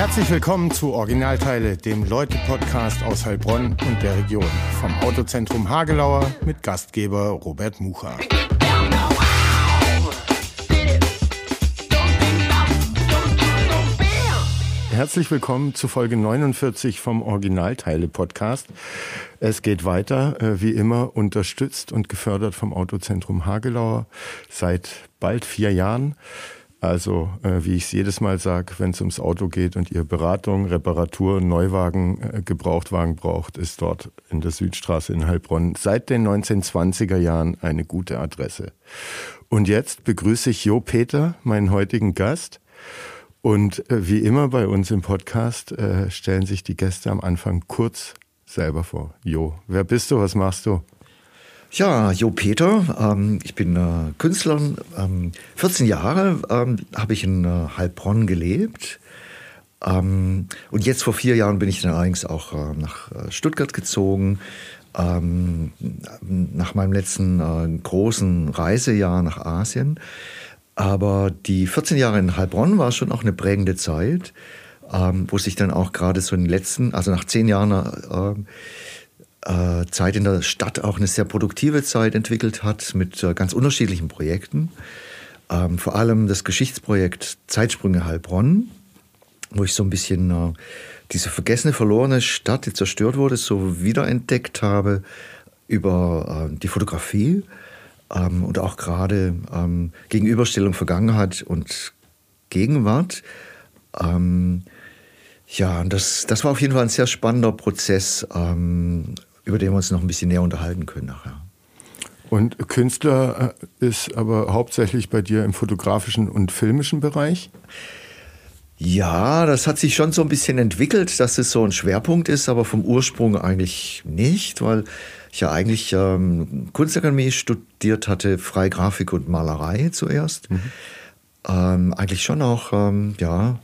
Herzlich willkommen zu Originalteile, dem Leute-Podcast aus Heilbronn und der Region. Vom Autozentrum Hagelauer mit Gastgeber Robert Mucha. Herzlich willkommen zu Folge 49 vom Originalteile-Podcast. Es geht weiter, äh, wie immer, unterstützt und gefördert vom Autozentrum Hagelauer seit bald vier Jahren. Also, äh, wie ich es jedes Mal sage, wenn es ums Auto geht und ihr Beratung, Reparatur, Neuwagen, äh, Gebrauchtwagen braucht, ist dort in der Südstraße in Heilbronn seit den 1920er Jahren eine gute Adresse. Und jetzt begrüße ich Jo Peter, meinen heutigen Gast. Und äh, wie immer bei uns im Podcast äh, stellen sich die Gäste am Anfang kurz selber vor. Jo, wer bist du? Was machst du? Ja, Jo Peter, ähm, ich bin äh, Künstler. Ähm, 14 Jahre ähm, habe ich in äh, Heilbronn gelebt. Ähm, und jetzt vor vier Jahren bin ich dann allerdings auch äh, nach äh, Stuttgart gezogen. Ähm, nach meinem letzten äh, großen Reisejahr nach Asien. Aber die 14 Jahre in Heilbronn war schon auch eine prägende Zeit, ähm, wo sich dann auch gerade so in den letzten, also nach zehn Jahren äh, Zeit in der Stadt auch eine sehr produktive Zeit entwickelt hat mit äh, ganz unterschiedlichen Projekten. Ähm, vor allem das Geschichtsprojekt Zeitsprünge Heilbronn, wo ich so ein bisschen äh, diese vergessene, verlorene Stadt, die zerstört wurde, so wiederentdeckt habe über äh, die Fotografie ähm, und auch gerade ähm, Gegenüberstellung Vergangenheit und Gegenwart. Ja, das, das war auf jeden Fall ein sehr spannender Prozess, über den wir uns noch ein bisschen näher unterhalten können nachher. Und Künstler äh, ist aber hauptsächlich bei dir im fotografischen und filmischen Bereich? Ja, das hat sich schon so ein bisschen entwickelt, dass es so ein Schwerpunkt ist, aber vom Ursprung eigentlich nicht, weil ich ja eigentlich ähm, Kunstakademie studiert hatte, freie Grafik und Malerei zuerst. Mhm. Ähm, eigentlich schon auch, ähm, ja,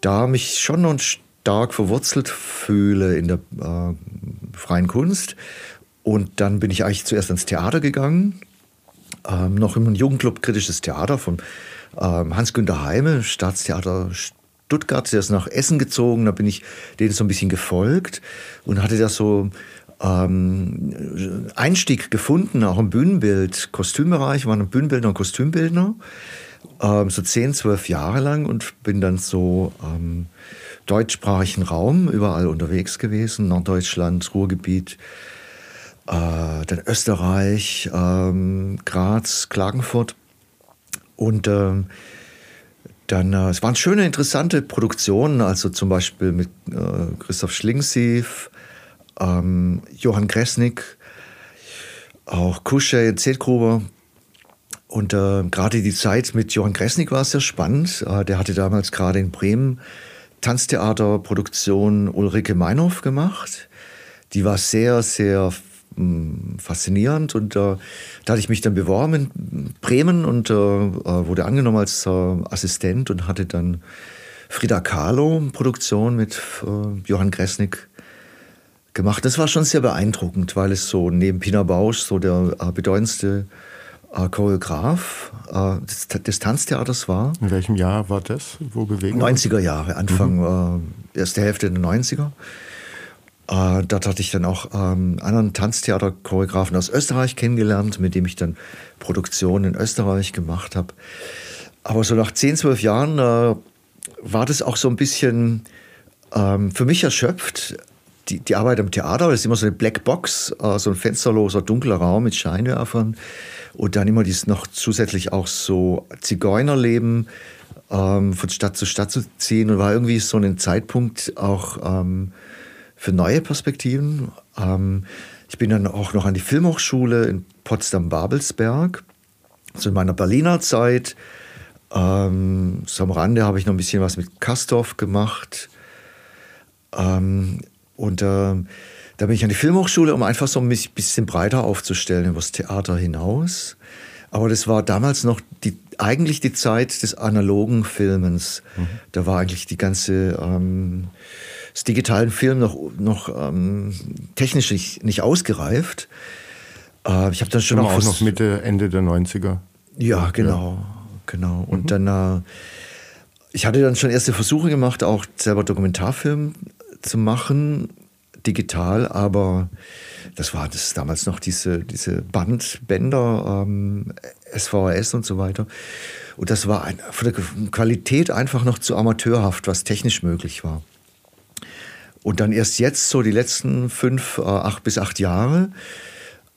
da mich schon und stark verwurzelt fühle in der äh, freien Kunst. Und dann bin ich eigentlich zuerst ans Theater gegangen, ähm, noch im Jugendclub Kritisches Theater von ähm, Hans-Günter Heime, Staatstheater Stuttgart. Der ist nach Essen gezogen, da bin ich denen so ein bisschen gefolgt und hatte da so ähm, Einstieg gefunden, auch im Bühnenbild, Kostümbereich, war ein Bühnenbildner und Kostümbildner, ähm, so 10, 12 Jahre lang und bin dann so ähm, deutschsprachigen Raum überall unterwegs gewesen, Norddeutschland, Ruhrgebiet, äh, dann Österreich, ähm, Graz, Klagenfurt. Und ähm, dann, äh, es waren schöne, interessante Produktionen, also zum Beispiel mit äh, Christoph Schlingsief, ähm, Johann Kresnik, auch Kusche, Zeltgruber. Und äh, gerade die Zeit mit Johann Kresnik war sehr spannend. Äh, der hatte damals gerade in Bremen Tanztheaterproduktion Ulrike Meinhof gemacht. Die war sehr, sehr hm, faszinierend und äh, da hatte ich mich dann beworben in Bremen und äh, äh, wurde angenommen als äh, Assistent und hatte dann Frida Kahlo Produktion mit äh, Johann Gresnik gemacht. Das war schon sehr beeindruckend, weil es so neben Pina Bausch so der äh, bedeutendste Choreograf äh, des, des, Tanztheaters war. In welchem Jahr war das? Wo bewegen 90er Jahre, Anfang, mhm. äh, erste Hälfte der 90er. Äh, dort hatte ich dann auch ähm, anderen Tanztheater-Choreografen aus Österreich kennengelernt, mit dem ich dann Produktionen in Österreich gemacht habe. Aber so nach 10, 12 Jahren äh, war das auch so ein bisschen ähm, für mich erschöpft. Die, die Arbeit am Theater, das ist immer so eine Blackbox, äh, so ein fensterloser, dunkler Raum mit Scheinwerfern. Und dann immer dies noch zusätzlich auch so Zigeunerleben ähm, von Stadt zu Stadt zu ziehen. Und war irgendwie so ein Zeitpunkt auch ähm, für neue Perspektiven. Ähm, ich bin dann auch noch an die Filmhochschule in Potsdam-Babelsberg. So in meiner Berliner Zeit. Ähm, so am Rande habe ich noch ein bisschen was mit Kastorf gemacht. Ähm, und äh, da bin ich an die Filmhochschule, um einfach so ein bisschen breiter aufzustellen über das Theater hinaus. Aber das war damals noch die, eigentlich die Zeit des analogen Filmens. Mhm. Da war eigentlich die ganze ähm, das digitalen Film noch, noch ähm, technisch nicht, nicht ausgereift. Äh, ich habe dann schon auch, auch noch Mitte, Ende der 90er. Ja, genau, ja. genau. Und mhm. dann äh, ich hatte dann schon erste Versuche gemacht, auch selber Dokumentarfilm zu machen, digital, aber das war das damals noch diese, diese Bandbänder, ähm, SVHS und so weiter. Und das war ein, von der Qualität einfach noch zu amateurhaft, was technisch möglich war. Und dann erst jetzt, so die letzten fünf, äh, acht bis acht Jahre,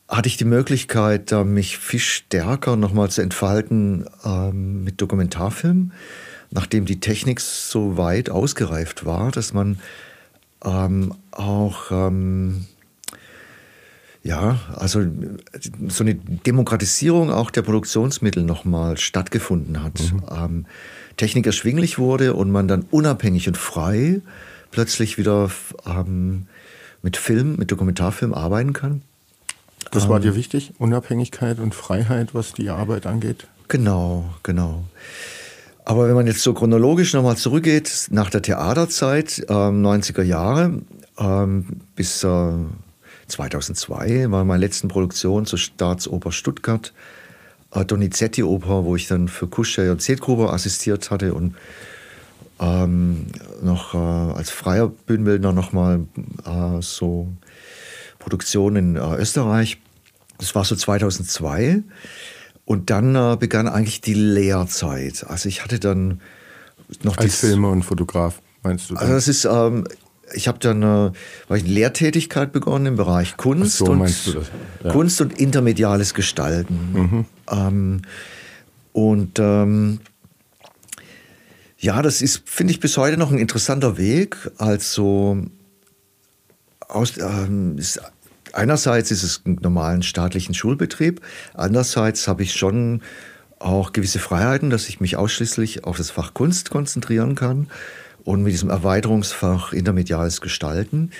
hatte ich die Möglichkeit, mich viel stärker nochmal zu entfalten ähm, mit Dokumentarfilm, nachdem die Technik so weit ausgereift war, dass man ähm, auch ähm, ja, also so eine Demokratisierung auch der Produktionsmittel nochmal stattgefunden hat. Mhm. Ähm, Technik erschwinglich wurde und man dann unabhängig und frei plötzlich wieder ähm, mit Film, mit Dokumentarfilm arbeiten kann. Das war ähm, dir wichtig, Unabhängigkeit und Freiheit, was die Arbeit angeht? Genau, genau. Aber wenn man jetzt so chronologisch nochmal zurückgeht, nach der Theaterzeit, ähm, 90er Jahre, ähm, bis äh, 2002 war meine letzten Produktion zur Staatsoper Stuttgart, äh, Donizetti-Oper, wo ich dann für Kuschei und Zedgruber assistiert hatte und ähm, noch äh, als freier Bühnenbildner nochmal äh, so Produktionen in äh, Österreich. Das war so 2002. Und dann äh, begann eigentlich die Lehrzeit. Also ich hatte dann noch als Filmer und Fotograf meinst du? Dann? Also das ist ähm, ich habe dann äh, eine Lehrtätigkeit begonnen im Bereich Kunst, so, und, ja. Kunst und intermediales Gestalten. Mhm. Ähm, und ähm, ja, das ist, finde ich, bis heute noch ein interessanter Weg. Also aus, ähm, ist, einerseits ist es ein normalen staatlichen Schulbetrieb, andererseits habe ich schon auch gewisse Freiheiten, dass ich mich ausschließlich auf das Fach Kunst konzentrieren kann und mit diesem Erweiterungsfach intermediales Gestalten.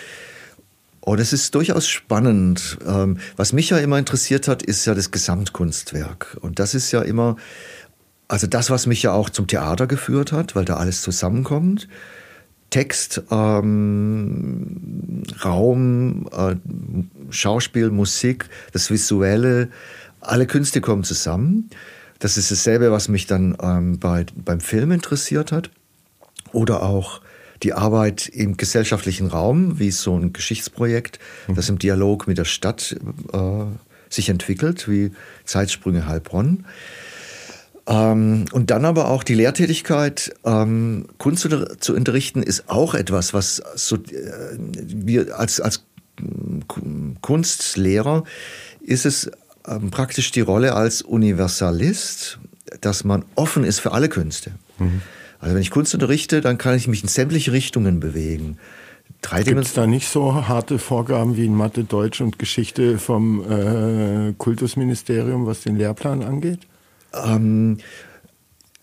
Und es ist durchaus spannend. Ähm, was mich ja immer interessiert hat, ist ja das Gesamtkunstwerk. Und das ist ja immer, also das, was mich ja auch zum Theater geführt hat, weil da alles zusammenkommt. Text, ähm, Raum, äh, Schauspiel, Musik, das Visuelle, alle Künste kommen zusammen. Das ist dasselbe, was mich dann ähm, bei, beim Film interessiert hat oder auch die Arbeit im gesellschaftlichen Raum, wie so ein Geschichtsprojekt, mhm. das im Dialog mit der Stadt äh, sich entwickelt, wie Zeitsprünge Heilbronn. Ähm, und dann aber auch die Lehrtätigkeit, ähm, Kunst zu unterrichten, ist auch etwas, was so, äh, wir als, als Kunstlehrer ist es ähm, praktisch die Rolle als Universalist, dass man offen ist für alle Künste. Mhm. Also wenn ich Kunst unterrichte, dann kann ich mich in sämtliche Richtungen bewegen. Gibt es da nicht so harte Vorgaben wie in Mathe, Deutsch und Geschichte vom äh, Kultusministerium, was den Lehrplan angeht? Ähm,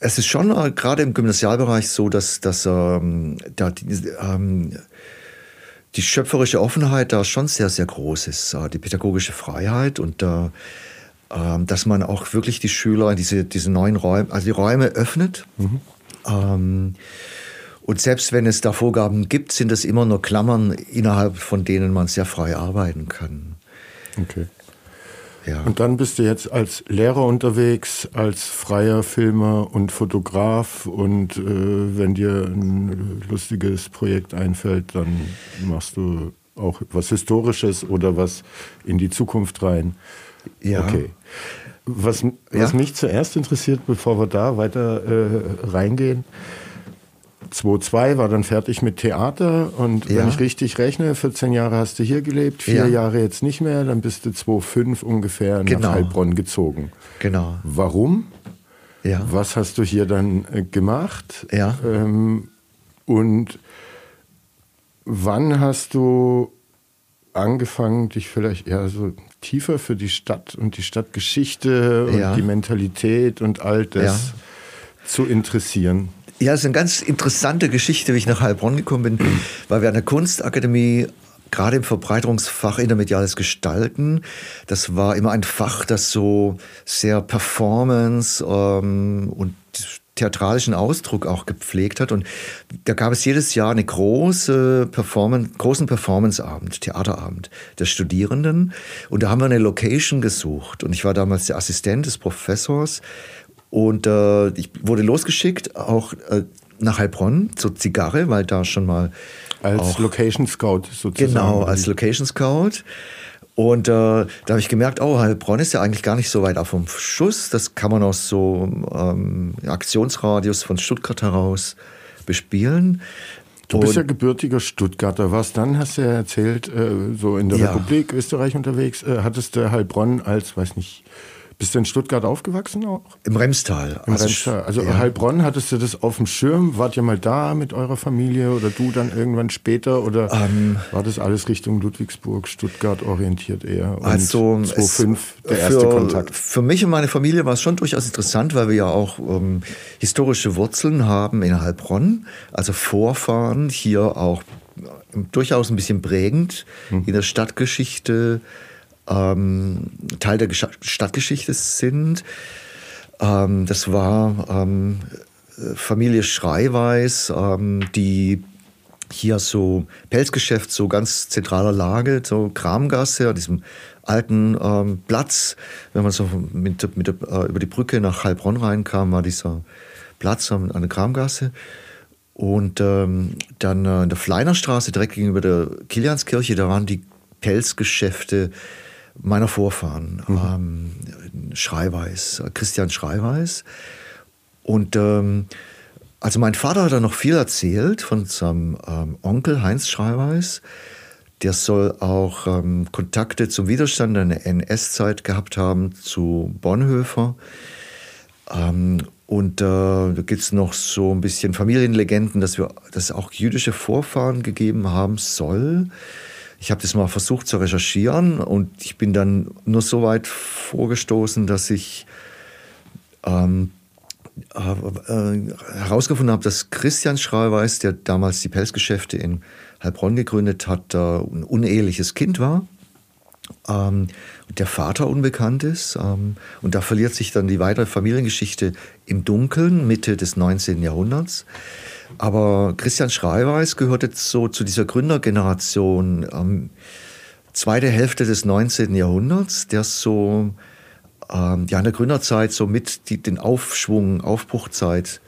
es ist schon äh, gerade im Gymnasialbereich so, dass, dass ähm, da die, ähm, die schöpferische Offenheit da schon sehr, sehr groß ist. Äh, die pädagogische Freiheit und äh, dass man auch wirklich die Schüler in diese, diese neuen Räume, also die Räume öffnet. Mhm ähm, und selbst wenn es da Vorgaben gibt, sind es immer nur Klammern, innerhalb von denen man sehr frei arbeiten kann. Okay. Ja. Und dann bist du jetzt als Lehrer unterwegs, als freier Filmer und Fotograf. Und äh, wenn dir ein lustiges Projekt einfällt, dann machst du auch was Historisches oder was in die Zukunft rein. Ja. Okay. Was, was mich zuerst interessiert, bevor wir da weiter äh, reingehen, 2002 war dann fertig mit Theater und ja. wenn ich richtig rechne, 14 Jahre hast du hier gelebt, vier ja. Jahre jetzt nicht mehr, dann bist du 2005 ungefähr genau. nach Heilbronn gezogen. Genau. Warum? Ja. Was hast du hier dann äh, gemacht? Ja. Ähm, und wann hast du angefangen, dich vielleicht eher so tiefer für die Stadt und die Stadtgeschichte und die Mentalität und all das ja. zu interessieren? Ja, es ist eine ganz interessante Geschichte, wie ich nach Heilbronn gekommen bin, weil wir an der Kunstakademie gerade im Verbreiterungsfach intermediales Gestalten, das war immer ein Fach, das so sehr Performance ähm, und theatralischen Ausdruck auch gepflegt hat. Und da gab es jedes Jahr eine große Performance, großen Performanceabend, Theaterabend der Studierenden. Und da haben wir eine Location gesucht. Und ich war damals der Assistent des Professors. Und äh, ich wurde losgeschickt, auch äh, nach Heilbronn zur Zigarre, weil da schon mal als auch, Location Scout sozusagen. Genau, als Location Scout. Und äh, da habe ich gemerkt, oh, Heilbronn ist ja eigentlich gar nicht so weit auf vom Schuss. Das kann man aus so ähm, Aktionsradius von Stuttgart heraus bespielen. Du bist ja gebürtiger Stuttgarter. Was dann, hast du ja erzählt, äh, so in der ja. Republik Österreich unterwegs, äh, hattest du Heilbronn als, weiß nicht, bist du in Stuttgart aufgewachsen auch? Im Remstal. Im also, Remstal. Also ja. Heilbronn, hattest du das auf dem Schirm? Wart ihr mal da mit eurer Familie oder du dann irgendwann später? Oder ähm, war das alles Richtung Ludwigsburg, Stuttgart orientiert eher? Und also 2005 der erste für, Kontakt. Für mich und meine Familie war es schon durchaus interessant, weil wir ja auch ähm, historische Wurzeln haben in Heilbronn. Also Vorfahren hier auch äh, durchaus ein bisschen prägend hm. in der Stadtgeschichte ähm, Teil der Stadtgeschichte sind. Ähm, das war ähm, Familie Schreiweis, ähm, die hier so Pelzgeschäft, so ganz zentraler Lage, so Kramgasse, an diesem alten ähm, Platz. Wenn man so mit, mit, äh, über die Brücke nach Heilbronn reinkam, war dieser Platz an, der Kramgasse. Und ähm, dann äh, in der Fleinerstraße, direkt gegenüber der Kilianskirche, da waren die Pelzgeschäfte meiner Vorfahren, mhm. ähm, Schreiweis, Christian Schreiweis. Und ähm, also mein Vater hat da noch viel erzählt von seinem ähm, Onkel Heinz Schreiweis. Der soll auch ähm, Kontakte zum Widerstand in der NS-Zeit gehabt haben zu Bonhoeffer. Ähm, und äh, da gibt es noch so ein bisschen Familienlegenden, dass, wir, dass es auch jüdische Vorfahren gegeben haben soll. Ich habe das mal versucht zu recherchieren und ich bin dann nur so weit vorgestoßen, dass ich ähm, äh, äh, herausgefunden habe, dass Christian Schreiweis, der damals die Pelzgeschäfte in Heilbronn gegründet hat, äh, ein uneheliches Kind war. Ähm, der Vater unbekannt ist. Ähm, und da verliert sich dann die weitere Familiengeschichte im Dunkeln, Mitte des 19. Jahrhunderts. Aber Christian Schreiweis gehört jetzt so zu dieser Gründergeneration, ähm, zweite Hälfte des 19. Jahrhunderts, der so ähm, ja, in der Gründerzeit so mit die, den Aufschwung, Aufbruchzeit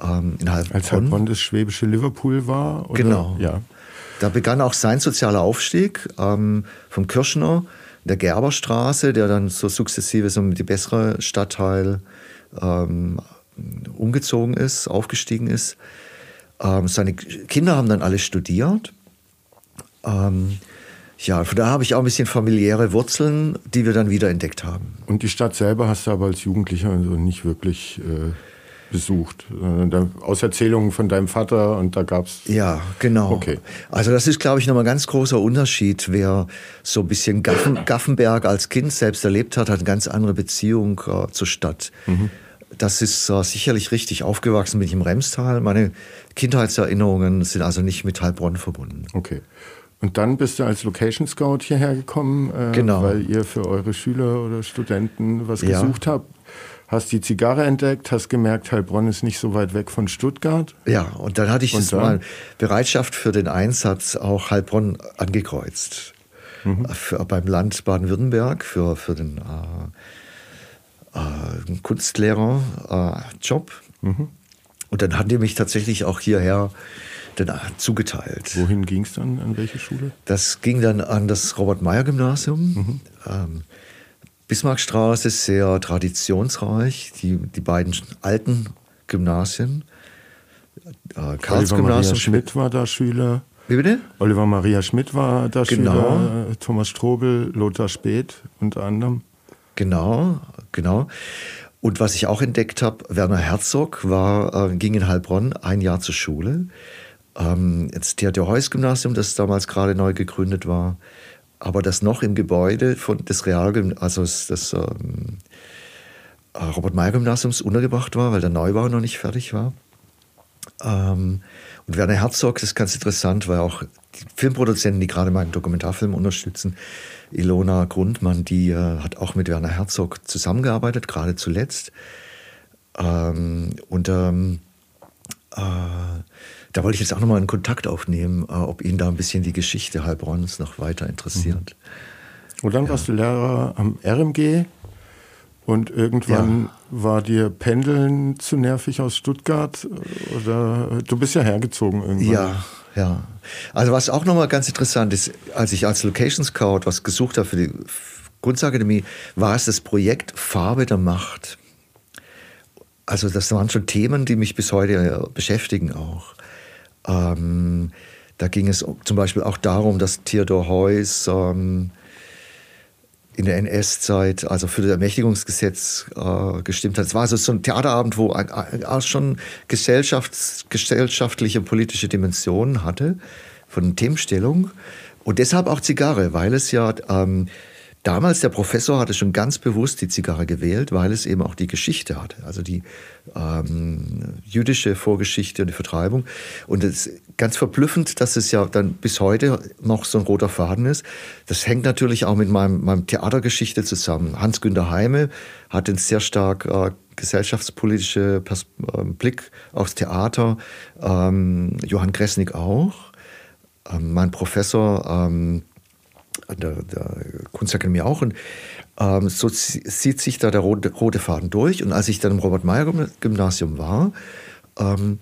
ähm, in Heilbronn. Als Heilbronn das schwäbische Liverpool war? Oder? Genau. Ja. Da begann auch sein sozialer Aufstieg ähm, vom Kirschner, der Gerberstraße, der dann so sukzessive so mit die bessere Stadtteil ähm, umgezogen ist, aufgestiegen ist. Ähm, seine Kinder haben dann alle studiert. Ähm, ja, von da habe ich auch ein bisschen familiäre Wurzeln, die wir dann wiederentdeckt haben. Und die Stadt selber hast du aber als Jugendlicher also nicht wirklich äh, besucht. Aus Erzählungen von deinem Vater und da gab es. Ja, genau. Okay. Also das ist, glaube ich, nochmal ein ganz großer Unterschied. Wer so ein bisschen Gaffen, Gaffenberg als Kind selbst erlebt hat, hat eine ganz andere Beziehung äh, zur Stadt. Mhm. Das ist äh, sicherlich richtig. Aufgewachsen bin ich im Remstal. Meine Kindheitserinnerungen sind also nicht mit Heilbronn verbunden. Okay. Und dann bist du als Location Scout hierher gekommen, äh, genau. weil ihr für eure Schüler oder Studenten was ja. gesucht habt. Hast die Zigarre entdeckt, hast gemerkt, Heilbronn ist nicht so weit weg von Stuttgart. Ja, und dann hatte ich und mal Bereitschaft für den Einsatz auch Heilbronn angekreuzt. Mhm. Für, beim Land Baden-Württemberg für, für den äh, äh, Kunstlehrer-Job. Äh, mhm. Und dann haben die mich tatsächlich auch hierher dann zugeteilt. Wohin ging es dann? An welche Schule? Das ging dann an das Robert-Meyer-Gymnasium. Mhm. Ähm, Bismarckstraße, sehr traditionsreich. Die, die beiden alten Gymnasien. Äh, Karls Oliver Maria Schmidt war da Schüler. Wie bitte? Oliver Maria Schmidt war da genau. Schüler. Thomas Strobel, Lothar Speth unter anderem. Genau, genau. Und was ich auch entdeckt habe, Werner Herzog war, äh, ging in Heilbronn ein Jahr zur Schule. Ähm, jetzt Theodor-Heuss-Gymnasium, das damals gerade neu gegründet war, aber das noch im Gebäude von, des Realgymnasiums, also des ähm, äh, Robert-Meyer-Gymnasiums untergebracht war, weil der Neubau noch nicht fertig war. Ähm, und Werner Herzog, das ist ganz interessant, weil auch die Filmproduzenten, die gerade meinen Dokumentarfilm unterstützen, Ilona Grundmann, die äh, hat auch mit Werner Herzog zusammengearbeitet, gerade zuletzt. Ähm, und ähm, äh, da wollte ich jetzt auch nochmal einen Kontakt aufnehmen, äh, ob ihn da ein bisschen die Geschichte Heilbronns noch weiter interessiert. Mhm. Und dann ja. warst du Lehrer am RMG und irgendwann ja. war dir Pendeln zu nervig aus Stuttgart oder du bist ja hergezogen irgendwann. Ja, ja. Also was auch nochmal ganz interessant ist, als ich als Location Scout was gesucht habe für die Kunstakademie, war es das Projekt Farbe der Macht. Also das waren schon Themen, die mich bis heute beschäftigen auch. Ähm, da ging es zum Beispiel auch darum, dass Theodor Heuss ähm, in der NS-Zeit, also für das Ermächtigungsgesetz äh, gestimmt hat. Es war also so ein Theaterabend, wo auch schon gesellschafts-, gesellschaftliche politische Dimensionen hatte von Themenstellung. Und deshalb auch Zigarre, weil es ja ähm, Damals, der Professor hatte schon ganz bewusst die Zigarre gewählt, weil es eben auch die Geschichte hatte, also die ähm, jüdische Vorgeschichte und die Vertreibung. Und es ist ganz verblüffend, dass es ja dann bis heute noch so ein roter Faden ist. Das hängt natürlich auch mit meinem, meinem Theatergeschichte zusammen. Hans-Günter Heime hat einen sehr stark äh, gesellschaftspolitische Pers äh, Blick aufs Theater, ähm, Johann Gresnik auch. Ähm, mein Professor ähm, an der, der Kunstakademie auch. Und ähm, so zieht sich da der rote, rote, Faden durch. Und als ich dann im Robert-Meyer-Gymnasium war, ähm,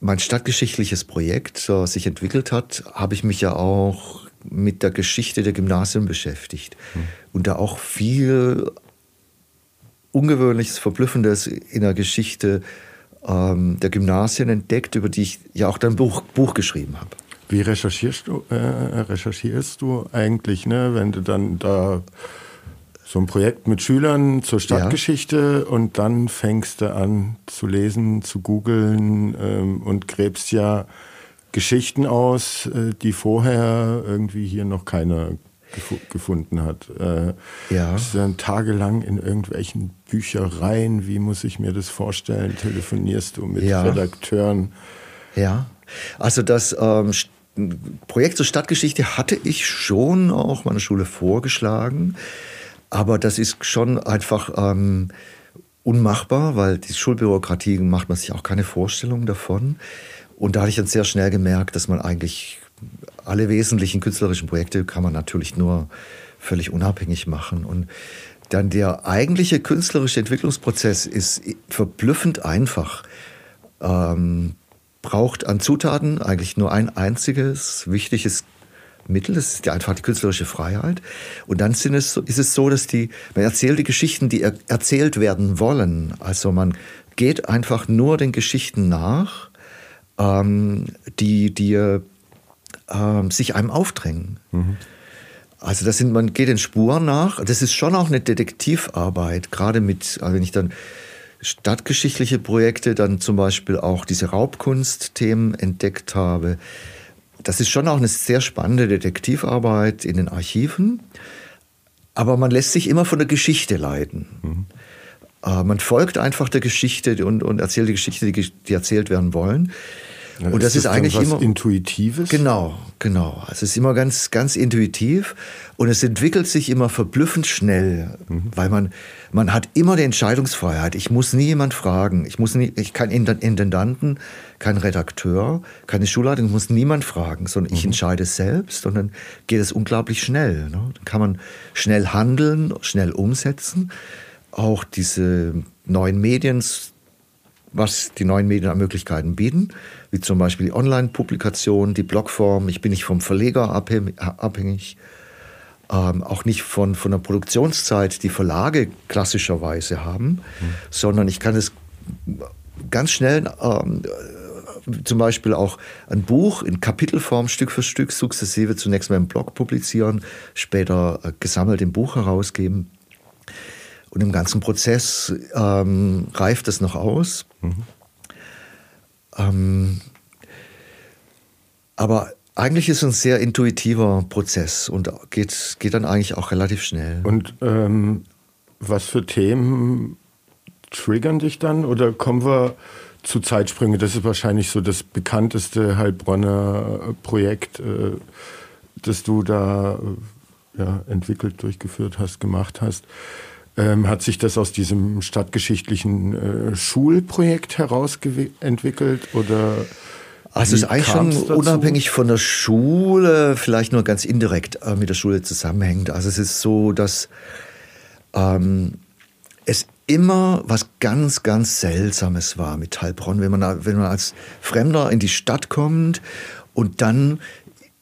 mein stadtgeschichtliches Projekt äh, sich entwickelt hat, habe ich mich ja auch mit der Geschichte der Gymnasien beschäftigt. Mhm. Und da auch viel Ungewöhnliches, Verblüffendes in der Geschichte ähm, der Gymnasien entdeckt, über die ich ja auch dann ein Buch, Buch geschrieben habe. Wie recherchierst du, äh, recherchierst du eigentlich, ne, wenn du dann da so ein Projekt mit Schülern zur Stadtgeschichte ja. und dann fängst du an zu lesen, zu googeln ähm, und gräbst ja Geschichten aus, äh, die vorher irgendwie hier noch keiner gef gefunden hat. Äh, ja. Bist dann tagelang in irgendwelchen Büchereien, wie muss ich mir das vorstellen? Telefonierst du mit ja. Redakteuren? Ja. Also das ähm, Projekt zur Stadtgeschichte hatte ich schon auch meiner Schule vorgeschlagen, aber das ist schon einfach ähm, unmachbar, weil die Schulbürokratie macht man sich auch keine Vorstellung davon. Und da hatte ich dann sehr schnell gemerkt, dass man eigentlich alle wesentlichen künstlerischen Projekte kann man natürlich nur völlig unabhängig machen. Und dann der eigentliche künstlerische Entwicklungsprozess ist verblüffend einfach. Ähm, braucht an Zutaten eigentlich nur ein einziges wichtiges Mittel, das ist einfach die künstlerische Freiheit. Und dann sind es, ist es so, dass die, man erzählt die Geschichten, die er, erzählt werden wollen. Also man geht einfach nur den Geschichten nach, ähm, die, die ähm, sich einem aufdrängen. Mhm. Also das sind, man geht den Spuren nach. Das ist schon auch eine Detektivarbeit, gerade mit, also wenn ich dann stadtgeschichtliche Projekte, dann zum Beispiel auch diese Raubkunstthemen entdeckt habe. Das ist schon auch eine sehr spannende Detektivarbeit in den Archiven, aber man lässt sich immer von der Geschichte leiten. Mhm. Äh, man folgt einfach der Geschichte und, und erzählt die Geschichte, die, die erzählt werden wollen. Ja, und das ist, das ist eigentlich immer Intuitives. Genau, genau. Also es ist immer ganz, ganz intuitiv und es entwickelt sich immer verblüffend schnell, mhm. weil man, man hat immer die Entscheidungsfreiheit. Ich muss nie jemand fragen. Ich muss nie, ich kein Intendanten, kein Redakteur, keine Schulleitung, ich muss niemand fragen, sondern ich mhm. entscheide selbst und dann geht es unglaublich schnell. Ne? Dann kann man schnell handeln, schnell umsetzen. Auch diese neuen Medien, was die neuen Medien an Möglichkeiten bieten, wie zum Beispiel die Online-Publikation, die Blogform. Ich bin nicht vom Verleger abhängig, ähm, auch nicht von, von der Produktionszeit, die Verlage klassischerweise haben, mhm. sondern ich kann es ganz schnell ähm, zum Beispiel auch ein Buch in Kapitelform Stück für Stück sukzessive zunächst mal im Blog publizieren, später äh, gesammelt im Buch herausgeben. Und im ganzen Prozess ähm, reift es noch aus. Mhm. Ähm, aber eigentlich ist es ein sehr intuitiver Prozess und geht, geht dann eigentlich auch relativ schnell. Und ähm, was für Themen triggern dich dann? Oder kommen wir zu Zeitsprünge? Das ist wahrscheinlich so das bekannteste Heilbronner Projekt, äh, das du da äh, ja, entwickelt, durchgeführt hast, gemacht hast. Ähm, hat sich das aus diesem stadtgeschichtlichen äh, Schulprojekt heraus entwickelt oder? Also es ist eigentlich schon dazu? unabhängig von der Schule, vielleicht nur ganz indirekt äh, mit der Schule zusammenhängt. Also es ist so, dass ähm, es immer was ganz, ganz Seltsames war mit Heilbronn, wenn man, wenn man als Fremder in die Stadt kommt und dann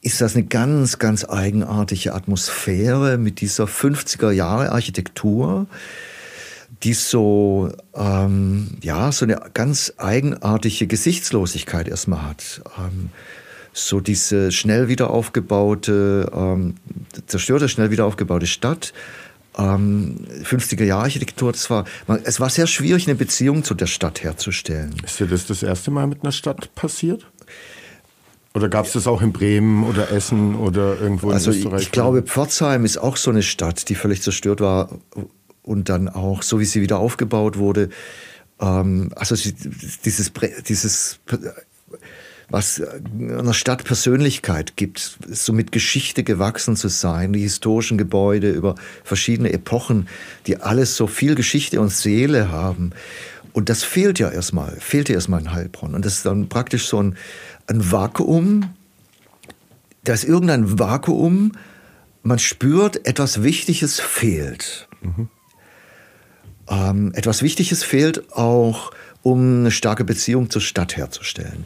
ist das eine ganz, ganz eigenartige Atmosphäre mit dieser 50er Jahre Architektur, die so, ähm, ja, so eine ganz eigenartige Gesichtslosigkeit erstmal hat. Ähm, so diese schnell wieder aufgebaute, ähm, zerstörte, schnell wieder aufgebaute Stadt, ähm, 50er Jahre Architektur. Das war, es war sehr schwierig, eine Beziehung zu der Stadt herzustellen. Ist dir das das erste Mal mit einer Stadt passiert? Oder gab es das auch in Bremen oder Essen oder irgendwo in also Österreich? Ich, ich glaube, Pforzheim ist auch so eine Stadt, die völlig zerstört war und dann auch, so wie sie wieder aufgebaut wurde. Ähm, also dieses, dieses was einer Stadt Persönlichkeit gibt, so mit Geschichte gewachsen zu sein, die historischen Gebäude über verschiedene Epochen, die alles so viel Geschichte und Seele haben. Und das fehlt ja erstmal, fehlt ja erstmal in Heilbronn. Und das ist dann praktisch so ein, ein Vakuum, da ist irgendein Vakuum, man spürt, etwas Wichtiges fehlt. Mhm. Ähm, etwas Wichtiges fehlt auch, um eine starke Beziehung zur Stadt herzustellen.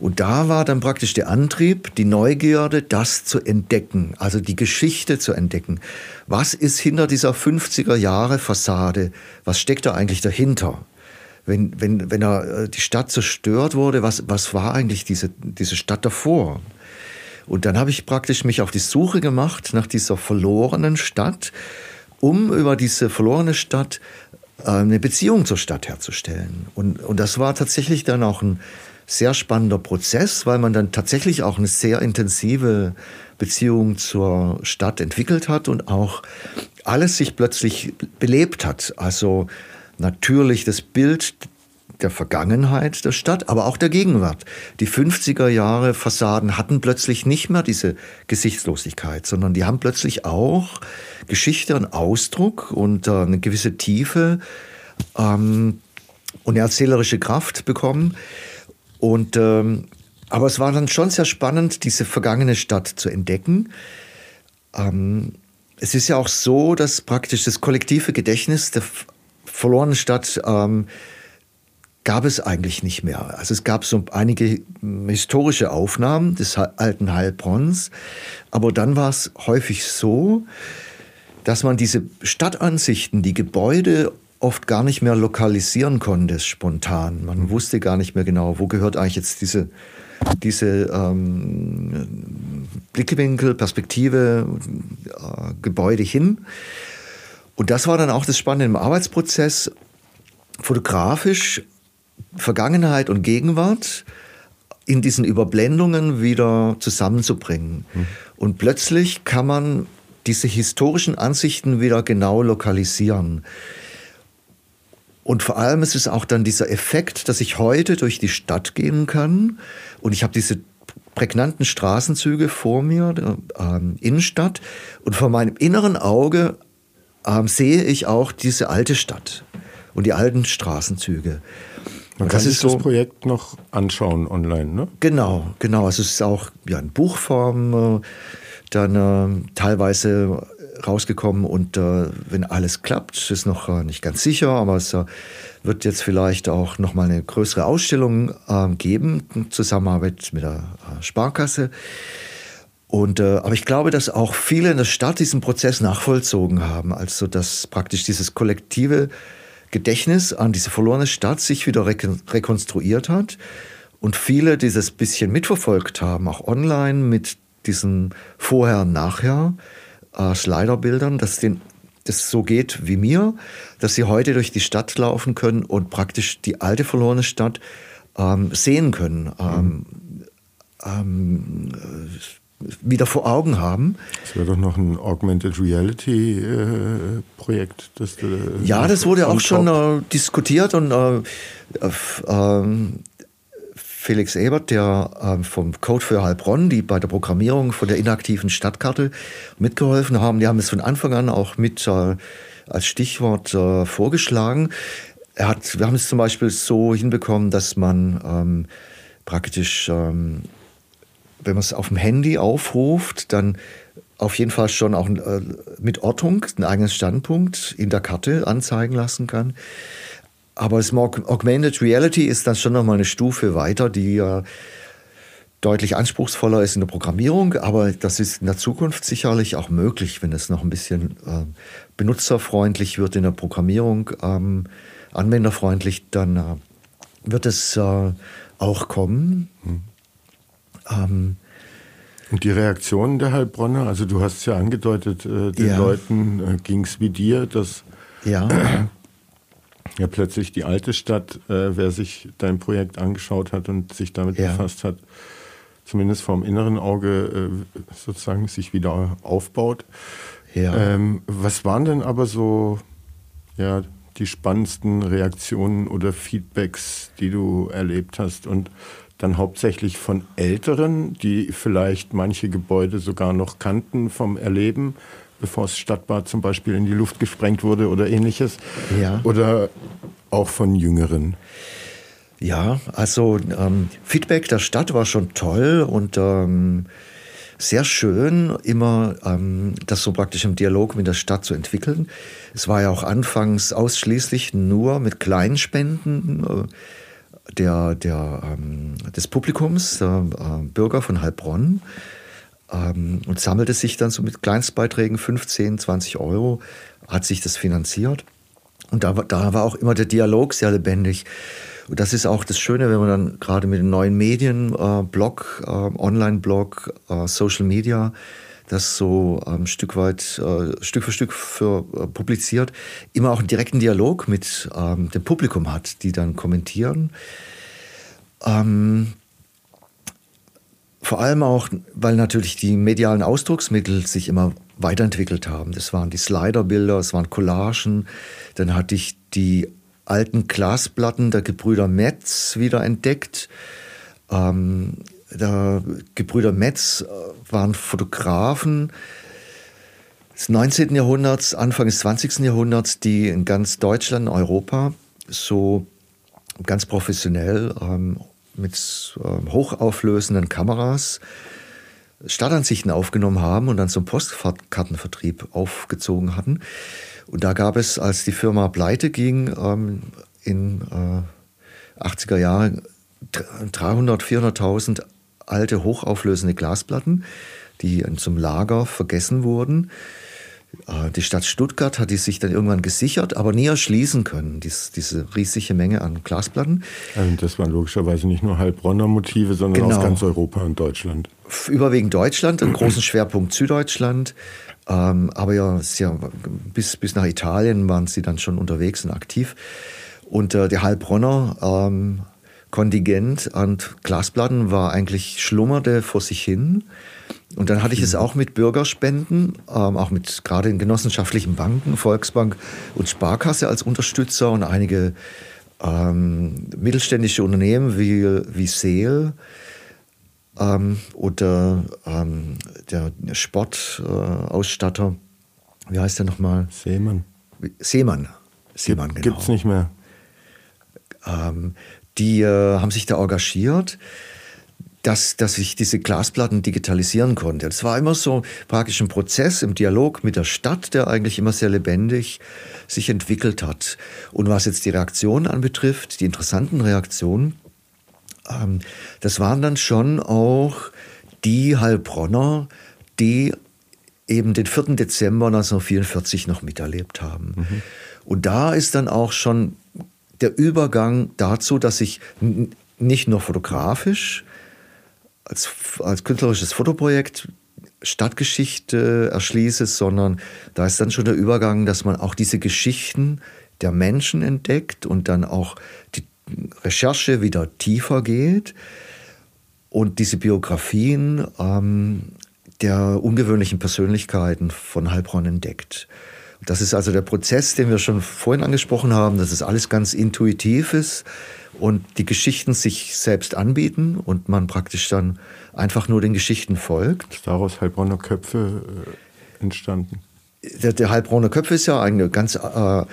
Und da war dann praktisch der Antrieb, die Neugierde, das zu entdecken, also die Geschichte zu entdecken. Was ist hinter dieser 50er Jahre Fassade? Was steckt da eigentlich dahinter? Wenn, wenn, wenn er, äh, die Stadt zerstört wurde, was, was war eigentlich diese, diese Stadt davor? Und dann habe ich praktisch mich auf die Suche gemacht nach dieser verlorenen Stadt, um über diese verlorene Stadt äh, eine Beziehung zur Stadt herzustellen. Und, und das war tatsächlich dann auch ein sehr spannender Prozess, weil man dann tatsächlich auch eine sehr intensive Beziehung zur Stadt entwickelt hat und auch alles sich plötzlich belebt hat. Also natürlich das Bild der Vergangenheit der Stadt, aber auch der Gegenwart. Die 50er Jahre Fassaden hatten plötzlich nicht mehr diese Gesichtslosigkeit, sondern die haben plötzlich auch Geschichte und Ausdruck und äh, eine gewisse Tiefe ähm, und eine erzählerische Kraft bekommen. Und ähm, aber es war dann schon sehr spannend, diese vergangene Stadt zu entdecken. Ähm, es ist ja auch so, dass praktisch das kollektive Gedächtnis der verlorene Stadt ähm, gab es eigentlich nicht mehr. Also es gab so einige historische Aufnahmen des alten Heilbronns, aber dann war es häufig so, dass man diese Stadtansichten, die Gebäude oft gar nicht mehr lokalisieren konnte, spontan. Man mhm. wusste gar nicht mehr genau, wo gehört eigentlich jetzt diese, diese ähm, Blickwinkel, Perspektive, äh, Gebäude hin. Und das war dann auch das Spannende im Arbeitsprozess, fotografisch Vergangenheit und Gegenwart in diesen Überblendungen wieder zusammenzubringen. Mhm. Und plötzlich kann man diese historischen Ansichten wieder genau lokalisieren. Und vor allem ist es auch dann dieser Effekt, dass ich heute durch die Stadt gehen kann und ich habe diese prägnanten Straßenzüge vor mir, der äh, Innenstadt, und vor meinem inneren Auge ähm, sehe ich auch diese alte Stadt und die alten Straßenzüge. Man kann sich so, das Projekt noch anschauen online, ne? Genau, genau. Also es ist auch ja, in Buchform äh, dann äh, teilweise rausgekommen und äh, wenn alles klappt, ist noch äh, nicht ganz sicher, aber es äh, wird jetzt vielleicht auch noch mal eine größere Ausstellung ähm, geben in Zusammenarbeit mit der äh, Sparkasse. Und, äh, aber ich glaube, dass auch viele in der Stadt diesen Prozess nachvollzogen haben. Also, dass praktisch dieses kollektive Gedächtnis an diese verlorene Stadt sich wieder rekonstruiert hat und viele dieses bisschen mitverfolgt haben, auch online mit diesen Vorher- und Nachher äh, dass den das so geht wie mir, dass sie heute durch die Stadt laufen können und praktisch die alte verlorene Stadt ähm, sehen können. Ähm, ähm, wieder vor Augen haben. Das wäre doch noch ein Augmented Reality äh, Projekt. Das, äh, ja, das wurde auch schon äh, diskutiert und äh, ähm, Felix Ebert, der ähm, vom Code für Heilbronn, die bei der Programmierung von der inaktiven Stadtkarte mitgeholfen haben, die haben es von Anfang an auch mit äh, als Stichwort äh, vorgeschlagen. Er hat, wir haben es zum Beispiel so hinbekommen, dass man ähm, praktisch wenn man es auf dem Handy aufruft, dann auf jeden Fall schon auch äh, mit Ortung einen eigenen Standpunkt in der Karte anzeigen lassen kann. Aber das Augmented Reality ist dann schon nochmal eine Stufe weiter, die ja deutlich anspruchsvoller ist in der Programmierung, aber das ist in der Zukunft sicherlich auch möglich, wenn es noch ein bisschen äh, benutzerfreundlich wird in der Programmierung, ähm, anwenderfreundlich, dann äh, wird es äh, auch kommen. Hm. Ähm, und die Reaktionen der Heilbronner, also du hast es ja angedeutet, äh, den ja. Leuten äh, ging es wie dir, dass ja. ja plötzlich die alte Stadt, äh, wer sich dein Projekt angeschaut hat und sich damit ja. befasst hat, zumindest vom inneren Auge äh, sozusagen sich wieder aufbaut. Ja. Ähm, was waren denn aber so ja, die spannendsten Reaktionen oder Feedbacks, die du erlebt hast? Und dann hauptsächlich von Älteren, die vielleicht manche Gebäude sogar noch kannten vom Erleben, bevor das Stadtbad zum Beispiel in die Luft gesprengt wurde oder ähnliches. Ja. Oder auch von Jüngeren. Ja, also ähm, Feedback der Stadt war schon toll und ähm, sehr schön, immer ähm, das so praktisch im Dialog mit der Stadt zu entwickeln. Es war ja auch anfangs ausschließlich nur mit Kleinspenden. Äh, der, der, ähm, des Publikums, der äh, Bürger von Heilbronn, ähm, und sammelte sich dann so mit Kleinstbeiträgen 15, 20 Euro, hat sich das finanziert. Und da, da war auch immer der Dialog sehr lebendig. Und das ist auch das Schöne, wenn man dann gerade mit den neuen Medien, äh, Blog, äh, Online-Blog, Social Media, das so ein ähm, Stück weit, äh, Stück für Stück für, äh, publiziert, immer auch einen direkten Dialog mit ähm, dem Publikum hat, die dann kommentieren. Ähm, vor allem auch, weil natürlich die medialen Ausdrucksmittel sich immer weiterentwickelt haben. Das waren die Sliderbilder, es waren Collagen. Dann hatte ich die alten Glasplatten der Gebrüder Metz wieder entdeckt. Der Gebrüder Metz äh, waren Fotografen des 19. Jahrhunderts, Anfang des 20. Jahrhunderts, die in ganz Deutschland, Europa so ganz professionell ähm, mit ähm, hochauflösenden Kameras Stadtansichten aufgenommen haben und dann zum Postkartenvertrieb aufgezogen hatten. Und da gab es, als die Firma pleite ging, ähm, in äh, 80er Jahren 300, 400.000 alte hochauflösende Glasplatten, die zum Lager vergessen wurden. Äh, die Stadt Stuttgart hat die sich dann irgendwann gesichert, aber nie erschließen können, dies, diese riesige Menge an Glasplatten. Also das waren logischerweise nicht nur Heilbronner Motive, sondern genau. aus ganz Europa und Deutschland. Überwiegend Deutschland, einen großen Schwerpunkt Süddeutschland. Ähm, aber ja, ja, bis, bis nach Italien waren sie dann schon unterwegs und aktiv. Und äh, der Heilbronner ähm, Kontingent an Glasplatten war eigentlich schlummerte vor sich hin. Und dann hatte ich es auch mit Bürgerspenden, ähm, auch mit gerade in genossenschaftlichen Banken, Volksbank und Sparkasse als Unterstützer und einige ähm, mittelständische Unternehmen wie, wie Seel ähm, oder ähm, der Sportausstatter, äh, wie heißt der nochmal? Seemann. Seemann. Seemann, Gibt, genau. Gibt's nicht mehr. Die äh, haben sich da engagiert, dass, dass ich diese Glasplatten digitalisieren konnte. Das war immer so praktisch ein Prozess im Dialog mit der Stadt, der eigentlich immer sehr lebendig sich entwickelt hat. Und was jetzt die Reaktionen anbetrifft, die interessanten Reaktionen, ähm, das waren dann schon auch die Heilbronner, die eben den 4. Dezember 1944 noch miterlebt haben. Mhm. Und da ist dann auch schon der Übergang dazu, dass ich nicht nur fotografisch als, als künstlerisches Fotoprojekt Stadtgeschichte erschließe, sondern da ist dann schon der Übergang, dass man auch diese Geschichten der Menschen entdeckt und dann auch die Recherche wieder tiefer geht und diese Biografien ähm, der ungewöhnlichen Persönlichkeiten von Heilbronn entdeckt. Das ist also der Prozess, den wir schon vorhin angesprochen haben, dass es alles ganz intuitiv ist und die Geschichten sich selbst anbieten und man praktisch dann einfach nur den Geschichten folgt. Ist daraus Heilbronner Köpfe äh, entstanden? Der, der Heilbronner Köpfe ist ja eine ganz äh, äh,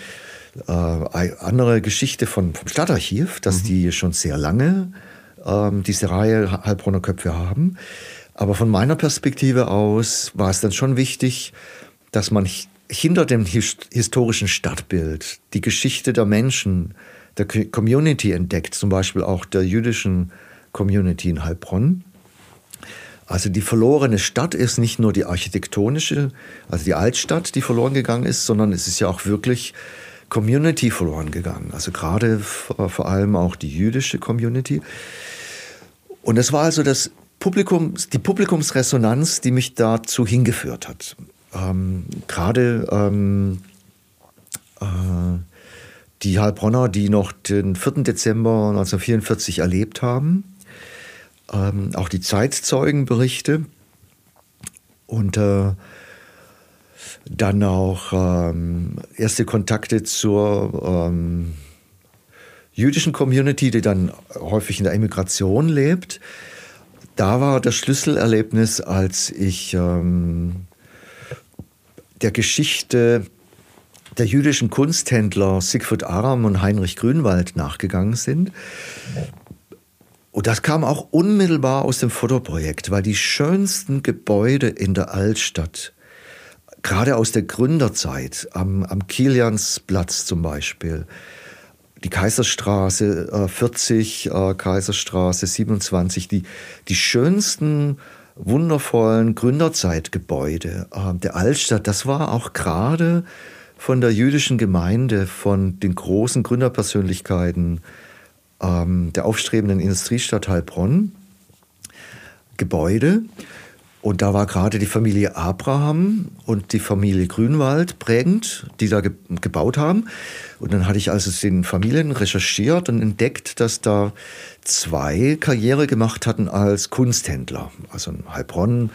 andere Geschichte von, vom Stadtarchiv, dass mhm. die schon sehr lange äh, diese Reihe Heilbronner Köpfe haben. Aber von meiner Perspektive aus war es dann schon wichtig, dass man hinter dem historischen Stadtbild die Geschichte der Menschen, der Community entdeckt, zum Beispiel auch der jüdischen Community in Heilbronn. Also die verlorene Stadt ist nicht nur die architektonische, also die Altstadt, die verloren gegangen ist, sondern es ist ja auch wirklich Community verloren gegangen. Also gerade vor allem auch die jüdische Community. Und es war also das Publikum, die Publikumsresonanz, die mich dazu hingeführt hat. Ähm, gerade ähm, äh, die Heilbronner, die noch den 4. Dezember 1944 erlebt haben, ähm, auch die Zeitzeugenberichte und äh, dann auch ähm, erste Kontakte zur ähm, jüdischen Community, die dann häufig in der Emigration lebt. Da war das Schlüsselerlebnis, als ich ähm, der Geschichte der jüdischen Kunsthändler Siegfried Aram und Heinrich Grünwald nachgegangen sind. Und das kam auch unmittelbar aus dem Fotoprojekt, weil die schönsten Gebäude in der Altstadt, gerade aus der Gründerzeit, am, am Kiliansplatz zum Beispiel, die Kaiserstraße äh, 40, äh, Kaiserstraße 27, die, die schönsten, wundervollen Gründerzeitgebäude äh, der Altstadt, das war auch gerade von der jüdischen Gemeinde, von den großen Gründerpersönlichkeiten, ähm, der aufstrebenden Industriestadt Heilbronn Gebäude. Und da war gerade die Familie Abraham und die Familie Grünwald prägend, die da ge gebaut haben. Und dann hatte ich also den Familien recherchiert und entdeckt, dass da zwei Karriere gemacht hatten als Kunsthändler. Also in Heilbronn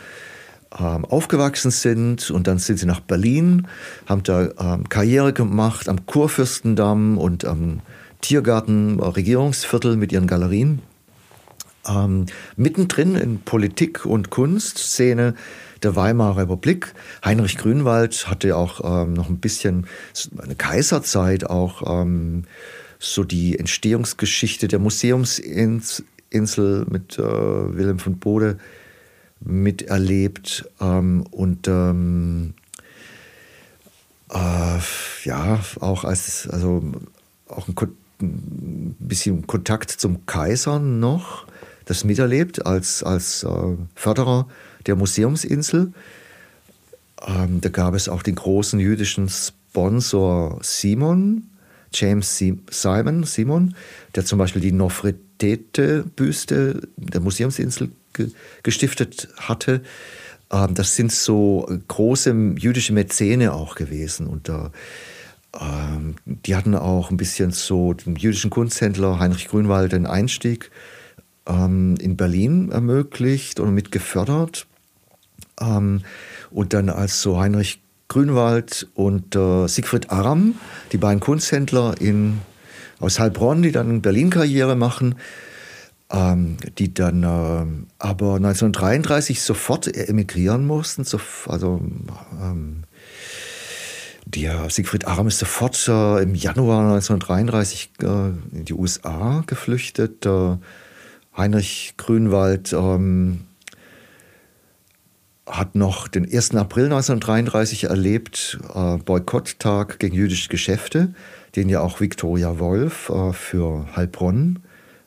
ähm, aufgewachsen sind und dann sind sie nach Berlin, haben da ähm, Karriere gemacht am Kurfürstendamm und am Tiergarten, Regierungsviertel mit ihren Galerien. Ähm, mittendrin in Politik und Kunstszene der Weimarer Republik. Heinrich Grünwald hatte auch ähm, noch ein bisschen eine Kaiserzeit auch ähm, so die Entstehungsgeschichte der Museumsinsel mit äh, Wilhelm von Bode miterlebt ähm, und ähm, äh, ja auch als also auch ein ein bisschen Kontakt zum Kaiser noch, das miterlebt als, als äh, Förderer der Museumsinsel. Ähm, da gab es auch den großen jüdischen Sponsor Simon, James Simon, Simon, der zum Beispiel die Nofretete-Büste der Museumsinsel ge gestiftet hatte. Ähm, das sind so große jüdische Mäzene auch gewesen. Und da ähm, die hatten auch ein bisschen so dem jüdischen Kunsthändler Heinrich Grünwald den Einstieg ähm, in Berlin ermöglicht und mit gefördert. Ähm, und dann als so Heinrich Grünwald und äh, Siegfried Aram, die beiden Kunsthändler in, aus Heilbronn, die dann Berlin Karriere machen, ähm, die dann äh, aber 1933 sofort emigrieren mussten, so, also ähm, der Siegfried Aram ist sofort äh, im Januar 1933 äh, in die USA geflüchtet. Äh, Heinrich Grünwald ähm, hat noch den 1. April 1933 erlebt, äh, Boykotttag gegen jüdische Geschäfte, den ja auch Viktoria Wolf äh, für Heilbronn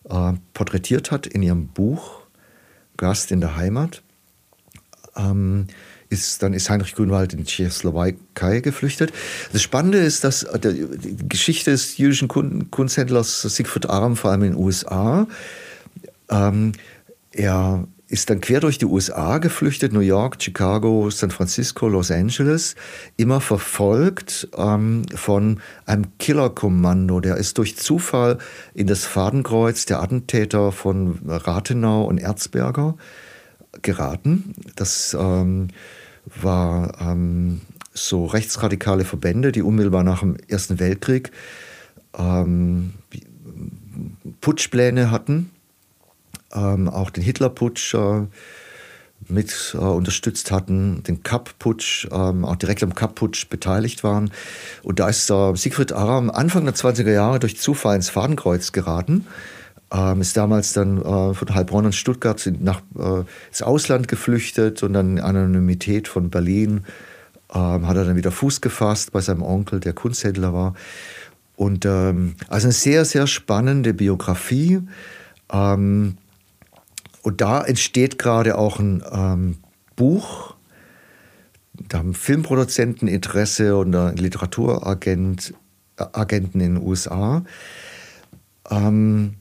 äh, porträtiert hat in ihrem Buch Gast in der Heimat. Ähm, ist, dann ist Heinrich Grünwald in die Tschechoslowakei geflüchtet. Das Spannende ist, dass die Geschichte des jüdischen Kunsthändlers Siegfried Aram, vor allem in den USA, ähm, er ist dann quer durch die USA geflüchtet, New York, Chicago, San Francisco, Los Angeles, immer verfolgt ähm, von einem Killerkommando. Der ist durch Zufall in das Fadenkreuz der Attentäter von Rathenau und Erzberger geraten. Das ähm, war ähm, so rechtsradikale Verbände, die unmittelbar nach dem Ersten Weltkrieg ähm, Putschpläne hatten, ähm, auch den Hitlerputsch äh, mit äh, unterstützt hatten, den Kapp-Putsch, ähm, auch direkt am Kapp-Putsch beteiligt waren. Und da ist äh, Siegfried Aram Anfang der 20er Jahre durch Zufall ins Fadenkreuz geraten Ähm, ist damals dann äh, von Heilbronn und Stuttgart nach, äh, ins Ausland geflüchtet und dann in Anonymität von Berlin ähm, hat er dann wieder Fuß gefasst bei seinem Onkel, der Kunsthändler war. Und ähm, also eine sehr, sehr spannende Biografie. Ähm, und da entsteht gerade auch ein ähm, Buch. Da haben Filmproduzenten Interesse und ein Literaturagent, äh, in den USA. Ähm,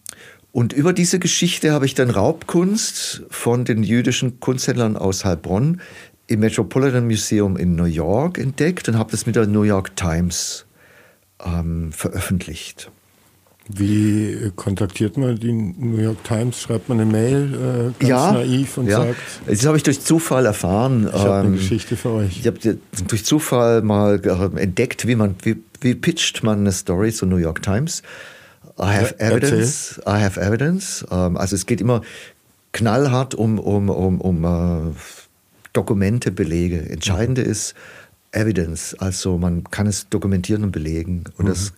und über diese Geschichte habe ich dann Raubkunst von den jüdischen Kunsthändlern aus Heilbronn im Metropolitan Museum in New York entdeckt und habe das mit der New York Times ähm, veröffentlicht. Wie kontaktiert man die New York Times? Schreibt man eine Mail äh, ganz ja, naiv und ja. sagt. Das habe ich durch Zufall erfahren. Ich habe eine Ähm, Geschichte für euch. Ich habe durch Zufall mal äh, entdeckt, wie man, wie, wie pitcht man eine Story zur New York Times. I have Ja, evidence. I have evidence. Ähm, also es geht immer knallhart um, um, um, um äh, Dokumente, Belege. Entscheidende ist Evidence. Also man kann es dokumentieren und belegen. Und das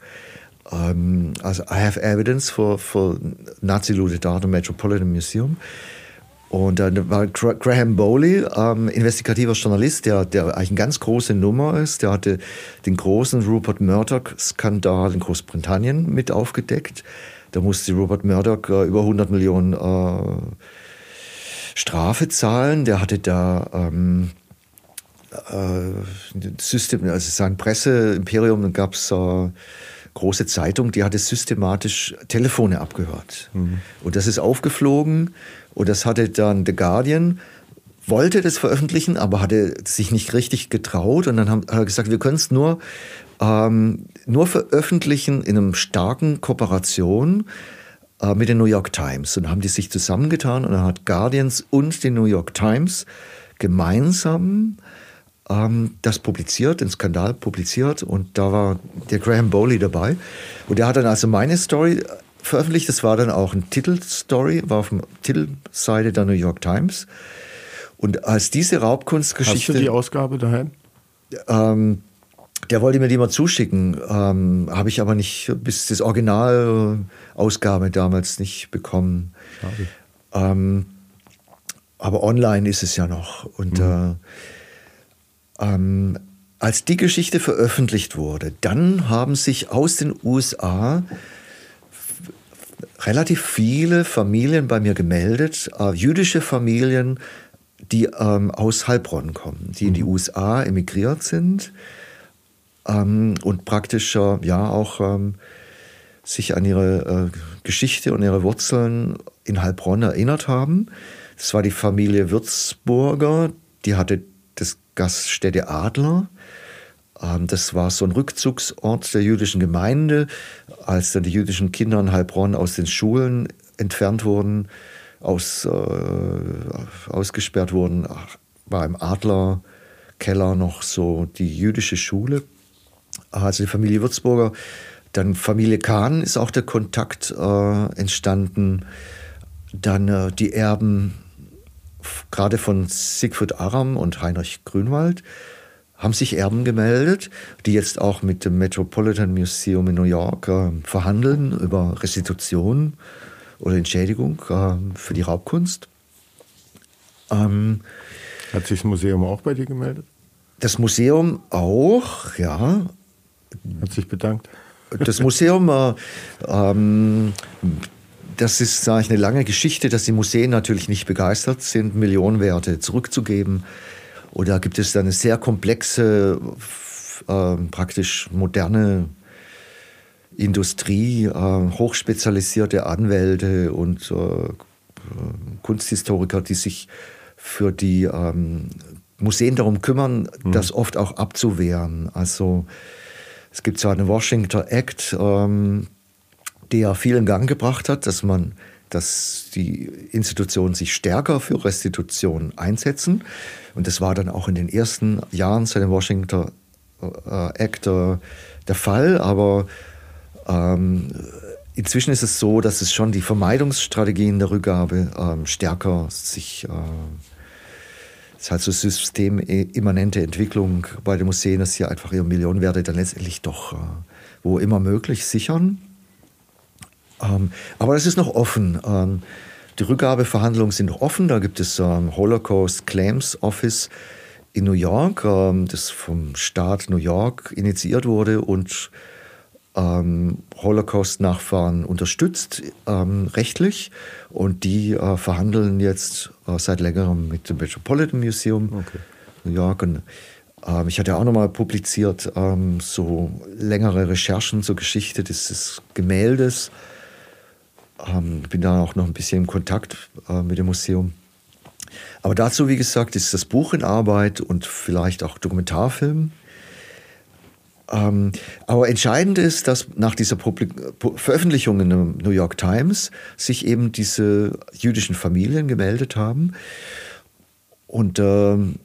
ähm, also I have evidence for, for im Metropolitan Museum. Und dann war Gra- Graham Bowley, ähm, investigativer Journalist, der, der eigentlich eine ganz große Nummer ist. Der hatte den großen Rupert Murdoch-Skandal in Großbritannien mit aufgedeckt. Da musste Rupert Murdoch äh, über 100 Millionen äh, Strafe zahlen. Der hatte da ähm, äh, System, also sein Presseimperium, da gab es äh, große Zeitung, die hatte systematisch Telefone abgehört. Und das ist aufgeflogen und das hatte dann The Guardian, wollte das veröffentlichen, aber hatte sich nicht richtig getraut und dann haben, hat er gesagt, wir können es nur, ähm, nur veröffentlichen in einem starken Kooperation äh, mit den New York Times. Und dann haben die sich zusammengetan und dann hat Guardians und die New York Times gemeinsam ähm, das publiziert, den Skandal publiziert und da war der Graham Bowley dabei. Und der hat dann also meine Story veröffentlicht. Das war dann auch ein Titelstory, war auf der Titelseite der New York Times. Und als diese Hast du Raubkunstgeschichte. die Ausgabe daheim? Ähm, der wollte mir die mal zuschicken, ähm, habe ich aber nicht bis das Originalausgabe damals nicht bekommen. Schade. Ähm, aber online ist es ja noch. Und äh, ähm, als die Geschichte veröffentlicht wurde, dann haben sich aus den USA relativ viele Familien bei mir gemeldet, äh, jüdische Familien, die ähm, aus Heilbronn kommen, die in die USA emigriert sind ähm, und praktisch äh, ja auch ähm, sich an ihre äh, Geschichte und ihre Wurzeln in Heilbronn erinnert haben. Das war die Familie Würzburger, die hatte das Gaststätte Adler. Ähm, das war so ein Rückzugsort der jüdischen Gemeinde, als dann die jüdischen Kinder in Heilbronn aus den Schulen entfernt wurden, aus, äh, ausgesperrt wurden, war im Adlerkeller noch so die jüdische Schule. Also die Familie Würzburger. Dann Familie Kahn ist auch der Kontakt äh, entstanden. Dann äh, die Erben, gerade von Siegfried Aram und Heinrich Grünwald, haben sich Erben gemeldet, die jetzt auch mit dem Metropolitan Museum in New York äh, verhandeln über Restitution oder Entschädigung äh, für die Raubkunst. Ähm, Hat sich das Museum auch bei dir gemeldet? das Museum auch, ja, Hat sich bedankt? Das Museum, äh, ähm, das ist, sage ich, eine lange Geschichte, dass die Museen natürlich nicht begeistert sind, Millionenwerte zurückzugeben. Da gibt es eine sehr komplexe, äh, praktisch moderne Industrie, äh, hochspezialisierte Anwälte und äh, Kunsthistoriker, die sich für die ähm, Museen darum kümmern, das oft auch abzuwehren. Also es gibt zwar einen Washington Act, ähm, der viel in Gang gebracht hat, dass man, dass die Institutionen sich stärker für Restitution einsetzen. Und das war dann auch in den ersten Jahren seit dem Washington äh, Act äh, der Fall. Aber ähm, inzwischen ist es so, dass es schon die Vermeidungsstrategien der Rückgabe ähm, stärker sich äh, das halt so systemimmanente Entwicklung bei den Museen, dass sie einfach ihre Millionenwerte dann letztendlich doch, äh, wo immer möglich, sichern. Ähm, aber das ist noch offen. Ähm, die Rückgabeverhandlungen sind noch offen. Da gibt es ähm, Holocaust Claims Office in New York, ähm, das vom Staat New York initiiert wurde und ähm, Holocaust-Nachfahren unterstützt ähm, rechtlich. Und die äh, verhandeln jetzt äh, seit längerem mit dem Metropolitan Museum okay. New York. Und, ähm, ich hatte auch nochmal publiziert so längere Recherchen zur Geschichte dieses Gemäldes. Ähm, bin da auch noch ein bisschen in Kontakt äh, mit dem Museum. Aber dazu, wie gesagt, ist das Buch in Arbeit und vielleicht auch Dokumentarfilm. Ähm, aber entscheidend ist, dass nach dieser Publik Veröffentlichung in der New York Times sich eben diese jüdischen Familien gemeldet haben. Und ähm,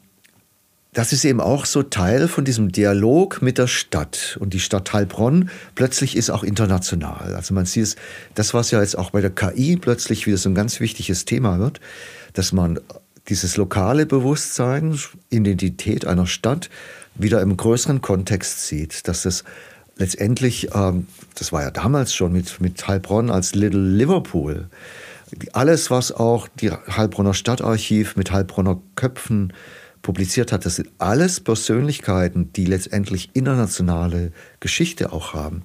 das ist eben auch so Teil von diesem Dialog mit der Stadt. Und die Stadt Heilbronn plötzlich ist auch international. Also man sieht es, das, was ja jetzt auch bei der KI plötzlich wieder so ein ganz wichtiges Thema wird, dass man dieses lokale Bewusstsein, Identität einer Stadt wieder im größeren Kontext sieht. Dass es letztendlich, ähm, das war ja damals schon mit, mit Heilbronn als Little Liverpool, alles, was auch die Heilbronner Stadtarchiv mit Heilbronner Köpfen publiziert hat, das sind alles Persönlichkeiten, die letztendlich internationale Geschichte auch haben.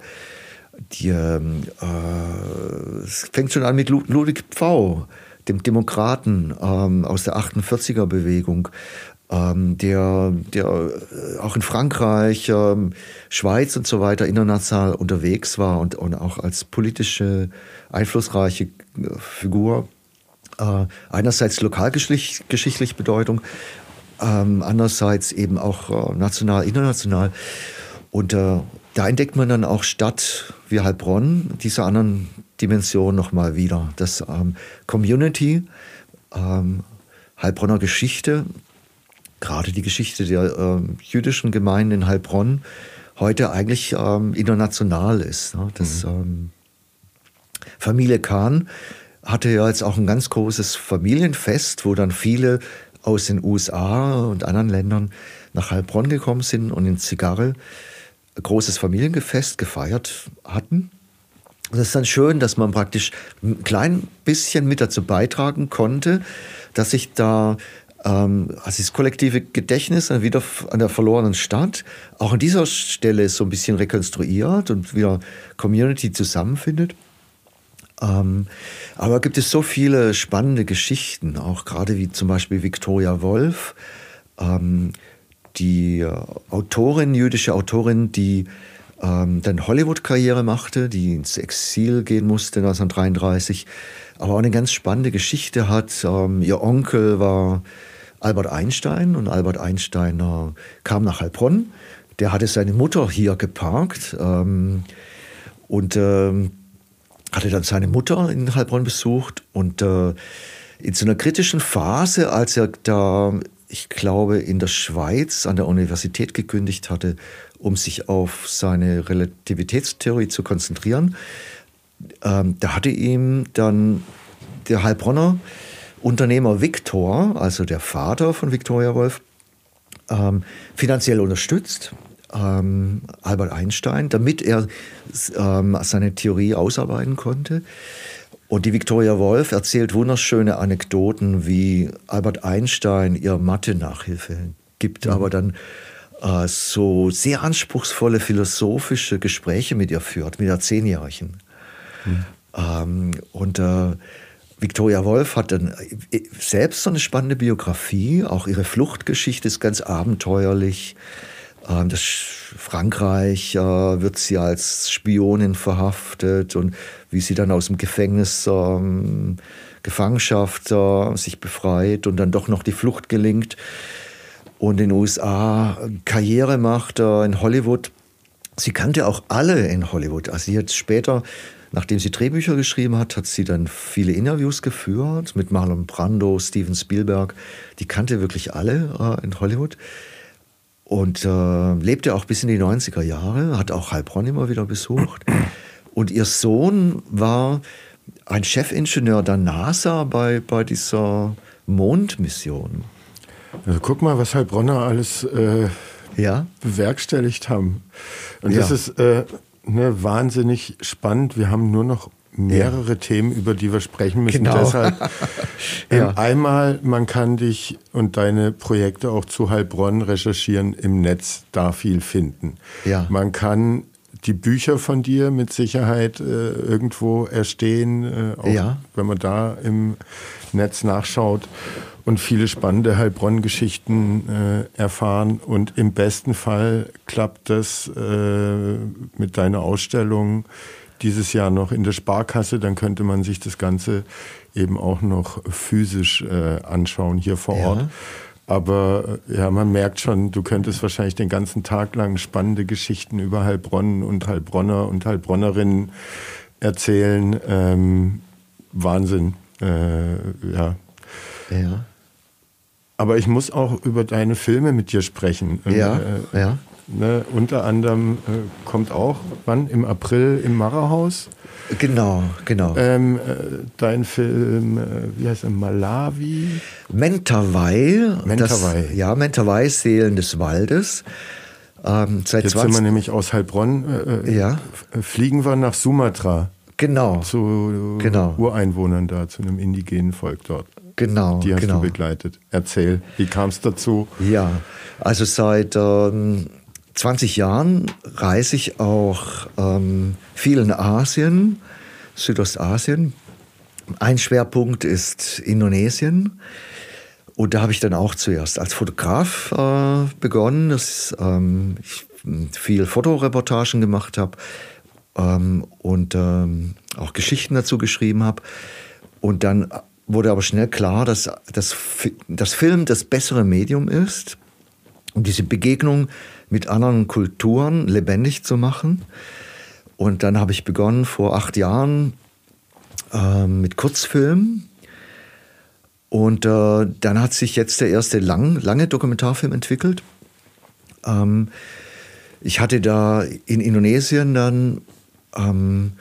Die, ähm, äh, es fängt schon an mit Ludwig Pfau, dem Demokraten ähm, aus der 48er Bewegung, ähm, der, der äh, auch in Frankreich, ähm, Schweiz und so weiter international unterwegs war und, und auch als politische einflussreiche äh, Figur äh, einerseits lokalgeschichtlich Bedeutung, ähm, andererseits eben auch äh, national, international. Und äh, da entdeckt man dann auch Stadt wie Heilbronn, diese anderen Dimensionen nochmal wieder. Das ähm, Community, ähm, Heilbronner Geschichte, gerade die Geschichte der ähm, jüdischen Gemeinden in Heilbronn, heute eigentlich ähm, international ist. Ne? Das, mhm. Ähm, Familie Kahn hatte ja jetzt auch ein ganz großes Familienfest, wo dann viele aus den USA und anderen Ländern nach Heilbronn gekommen sind und in Zigarre ein großes Familiengefest gefeiert hatten. Und es ist dann schön, dass man praktisch ein klein bisschen mit dazu beitragen konnte, dass sich da ähm, also das kollektive Gedächtnis wieder an der verlorenen Stadt auch an dieser Stelle so ein bisschen rekonstruiert und wieder Community zusammenfindet. Ähm, aber gibt es so viele spannende Geschichten, auch gerade wie zum Beispiel Victoria Wolf, ähm, die äh, Autorin, jüdische Autorin, die ähm, dann Hollywood-Karriere machte, die ins Exil gehen musste 1933, aber auch eine ganz spannende Geschichte hat. Ähm, ihr Onkel war Albert Einstein und Albert Einstein äh, kam nach Heilbronn. Der hatte seine Mutter hier geparkt ähm, und ähm, hatte dann seine Mutter in Heilbronn besucht und äh, in so einer kritischen Phase, als er da, ich glaube, in der Schweiz an der Universität gekündigt hatte, um sich auf seine Relativitätstheorie zu konzentrieren, ähm, da hatte ihm dann der Heilbronner Unternehmer Viktor, also der Vater von Viktoria Wolf, ähm, finanziell unterstützt ähm, Albert Einstein, damit er ähm, seine Theorie ausarbeiten konnte. Und die Victoria Wolf erzählt wunderschöne Anekdoten, wie Albert Einstein ihr Mathe-Nachhilfe gibt, mhm. aber dann äh, so sehr anspruchsvolle philosophische Gespräche mit ihr führt, mit der Zehnjährigen. Mhm. Ähm, und äh, Victoria Wolf hat dann äh, selbst so eine spannende Biografie, auch ihre Fluchtgeschichte ist ganz abenteuerlich. Ähm, das Frankreich äh, wird sie als Spionin verhaftet und wie sie dann aus dem Gefängnis ähm, Gefangenschaft äh, sich befreit und dann doch noch die Flucht gelingt und in den USA Karriere macht äh, in Hollywood. Sie kannte auch alle in Hollywood. Also sie hat später, nachdem sie Drehbücher geschrieben hat, hat sie dann viele Interviews geführt mit Marlon Brando, Steven Spielberg. Die kannte wirklich alle äh, in Hollywood und äh, lebte auch bis in die 90er Jahre, hat auch Heilbronn immer wieder besucht. Und ihr Sohn war ein Chefingenieur der NASA bei, bei dieser Mondmission. Also guck mal, was Heilbronner alles äh, ja? bewerkstelligt haben. Und ja. das ist äh, ne, wahnsinnig spannend. Wir haben nur noch mehrere ja. Themen, über die wir sprechen müssen. Genau. Deshalb ja. ähm, einmal, man kann dich und deine Projekte auch zu Heilbronn recherchieren im Netz, da viel finden. Ja. Man kann die Bücher von dir mit Sicherheit äh, irgendwo erstehen, äh, auch ja. wenn man da im Netz nachschaut und viele spannende Heilbronn-Geschichten äh, erfahren. Und im besten Fall klappt das äh, mit deiner Ausstellung dieses Jahr noch in der Sparkasse. Dann könnte man sich das Ganze eben auch noch physisch äh, anschauen hier vor ja. Ort. Aber äh, ja, man merkt schon, du könntest wahrscheinlich den ganzen Tag lang spannende Geschichten über Heilbronn und Heilbronner und Heilbronnerinnen erzählen. Ähm, Wahnsinn. Äh, ja. Ja. Aber ich muss auch über deine Filme mit dir sprechen. Ja, äh, ja. Ne, unter anderem äh, kommt auch, wann? Im April im Marerhaus. Genau, genau. Ähm, äh, dein Film, äh, wie heißt er, Malawi? Mentawai. Mentawai. Das, ja, Mentawai, Seelen des Waldes. Ähm, seit Jetzt 20 sind wir nämlich aus Heilbronn. Äh, äh, ja. Fliegen wir nach Sumatra. Genau. Zu genau. Ureinwohnern da, zu einem indigenen Volk dort. Genau. Die hast genau. du begleitet. Erzähl, wie kam es dazu? Ja, also seit ähm, 20 Jahren reise ich auch ähm, viel in Asien, Südostasien. Ein Schwerpunkt ist Indonesien. Und da habe ich dann auch zuerst als Fotograf äh, begonnen, dass ähm, ich viel Fotoreportagen gemacht habe ähm, und ähm, auch Geschichten dazu geschrieben habe. Und dann wurde aber schnell klar, dass das, Film das bessere Medium ist, um diese Begegnung mit anderen Kulturen lebendig zu machen. Und dann habe ich begonnen vor acht Jahren äh, mit Kurzfilmen. Und äh, dann hat sich jetzt der erste lang, lange Dokumentarfilm entwickelt. Ähm, ich hatte da in Indonesien dann ähm,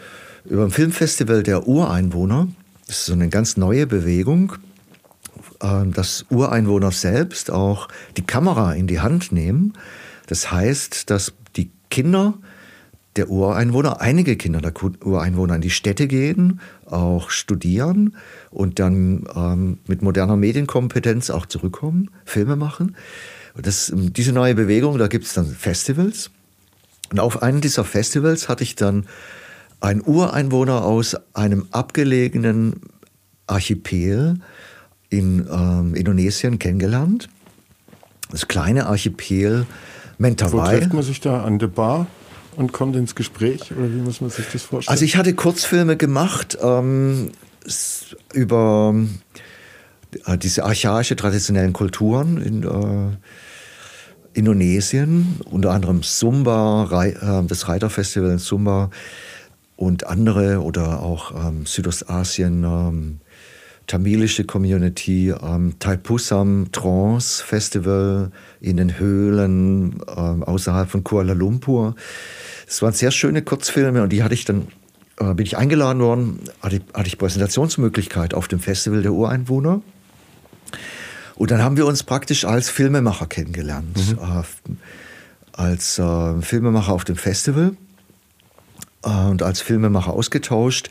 über ein Filmfestival der Ureinwohner, das ist so eine ganz neue Bewegung, äh, dass Ureinwohner selbst auch die Kamera in die Hand nehmen das heißt, dass die Kinder der Ureinwohner, einige Kinder der Ureinwohner in die Städte gehen, auch studieren und dann ähm, mit moderner Medienkompetenz auch zurückkommen, Filme machen. Das, diese neue Bewegung, da gibt es dann Festivals. Und auf einem dieser Festivals hatte ich dann einen Ureinwohner aus einem abgelegenen Archipel in ähm, Indonesien kennengelernt. Das kleine Archipel Mentawai. Wo trifft man sich da an der Bar und kommt ins Gespräch? Oder wie muss man sich das vorstellen? Also ich hatte Kurzfilme gemacht ähm, über äh, diese archaische traditionellen Kulturen in äh, Indonesien, unter anderem Sumba, Rei, äh, das Reiterfestival in Sumba und andere oder auch ähm, Südostasien, ähm, tamilische Community, ähm, Taipusam Trance Festival in den Höhlen ähm, außerhalb von Kuala Lumpur. Es waren sehr schöne Kurzfilme und die hatte ich dann, äh, bin ich eingeladen worden, hatte, hatte ich Präsentationsmöglichkeit auf dem Festival der Ureinwohner. Und dann haben wir uns praktisch als Filmemacher kennengelernt, mhm. äh, als äh, Filmemacher auf dem Festival äh, und als Filmemacher ausgetauscht.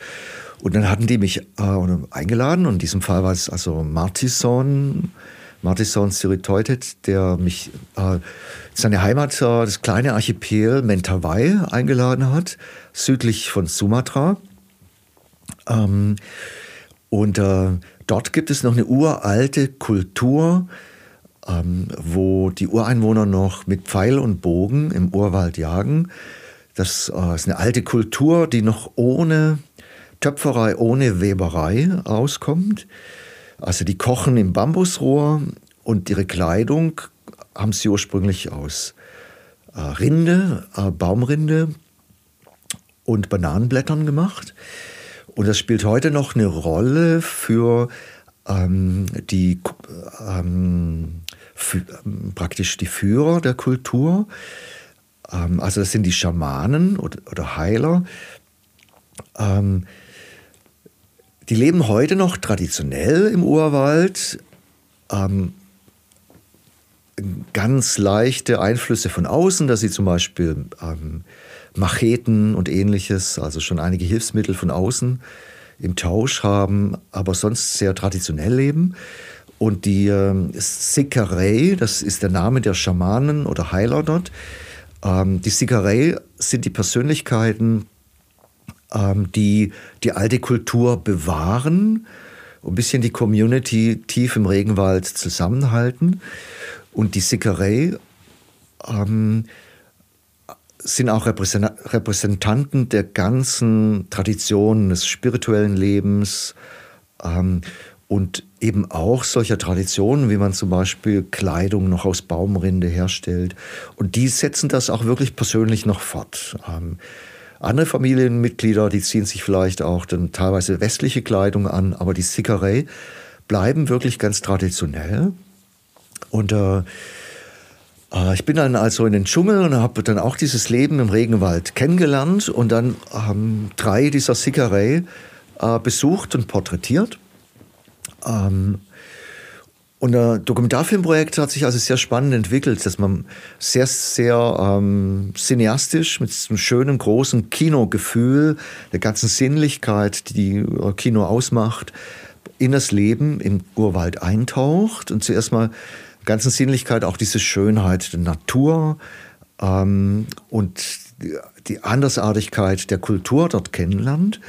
Und dann hatten die mich äh, eingeladen und in diesem Fall war es also Martison, Martison Siritoitet, der mich äh, seine Heimat, äh, das kleine Archipel Mentawai eingeladen hat, südlich von Sumatra. Ähm, und äh, dort gibt es noch eine uralte Kultur, ähm, wo die Ureinwohner noch mit Pfeil und Bogen im Urwald jagen. Das äh, ist eine alte Kultur, die noch ohne Töpferei ohne Weberei auskommt. Also die kochen im Bambusrohr und ihre Kleidung haben sie ursprünglich aus äh, Rinde, äh, Baumrinde und Bananenblättern gemacht. Und das spielt heute noch eine Rolle für ähm, die ähm, für, ähm, praktisch die Führer der Kultur. Ähm, also das sind die Schamanen oder, oder Heiler. Die leben heute noch traditionell im Urwald, ähm, ganz leichte Einflüsse von außen, dass sie zum Beispiel ähm, Macheten und ähnliches, also schon einige Hilfsmittel von außen im Tausch haben, aber sonst sehr traditionell leben. Und die äh, Sikarei, das ist der Name der Schamanen oder Heiler dort, ähm, die Sikarei sind die Persönlichkeiten, die die alte Kultur bewahren, ein bisschen die Community tief im Regenwald zusammenhalten. Und die Sikarei ähm, sind auch Repräsentanten der ganzen Traditionen des spirituellen Lebens ähm, und eben auch solcher Traditionen, wie man zum Beispiel Kleidung noch aus Baumrinde herstellt. Und die setzen das auch wirklich persönlich noch fort. Ähm, andere Familienmitglieder, die ziehen sich vielleicht auch dann teilweise westliche Kleidung an, aber die Sickerei bleiben wirklich ganz traditionell. Und äh, äh, ich bin dann also in den Dschungel und habe dann auch dieses Leben im Regenwald kennengelernt und dann haben drei dieser Sickerei äh, besucht und porträtiert. Ähm, und der Dokumentarfilmprojekt hat sich also sehr spannend entwickelt, dass man sehr, sehr ähm, cineastisch mit einem schönen, großen Kinogefühl, der ganzen Sinnlichkeit, die äh, Kino ausmacht, in das Leben im Urwald eintaucht und zuerst mal ganzen Sinnlichkeit auch diese Schönheit der Natur ähm, und die Andersartigkeit der Kultur dort kennenlernt.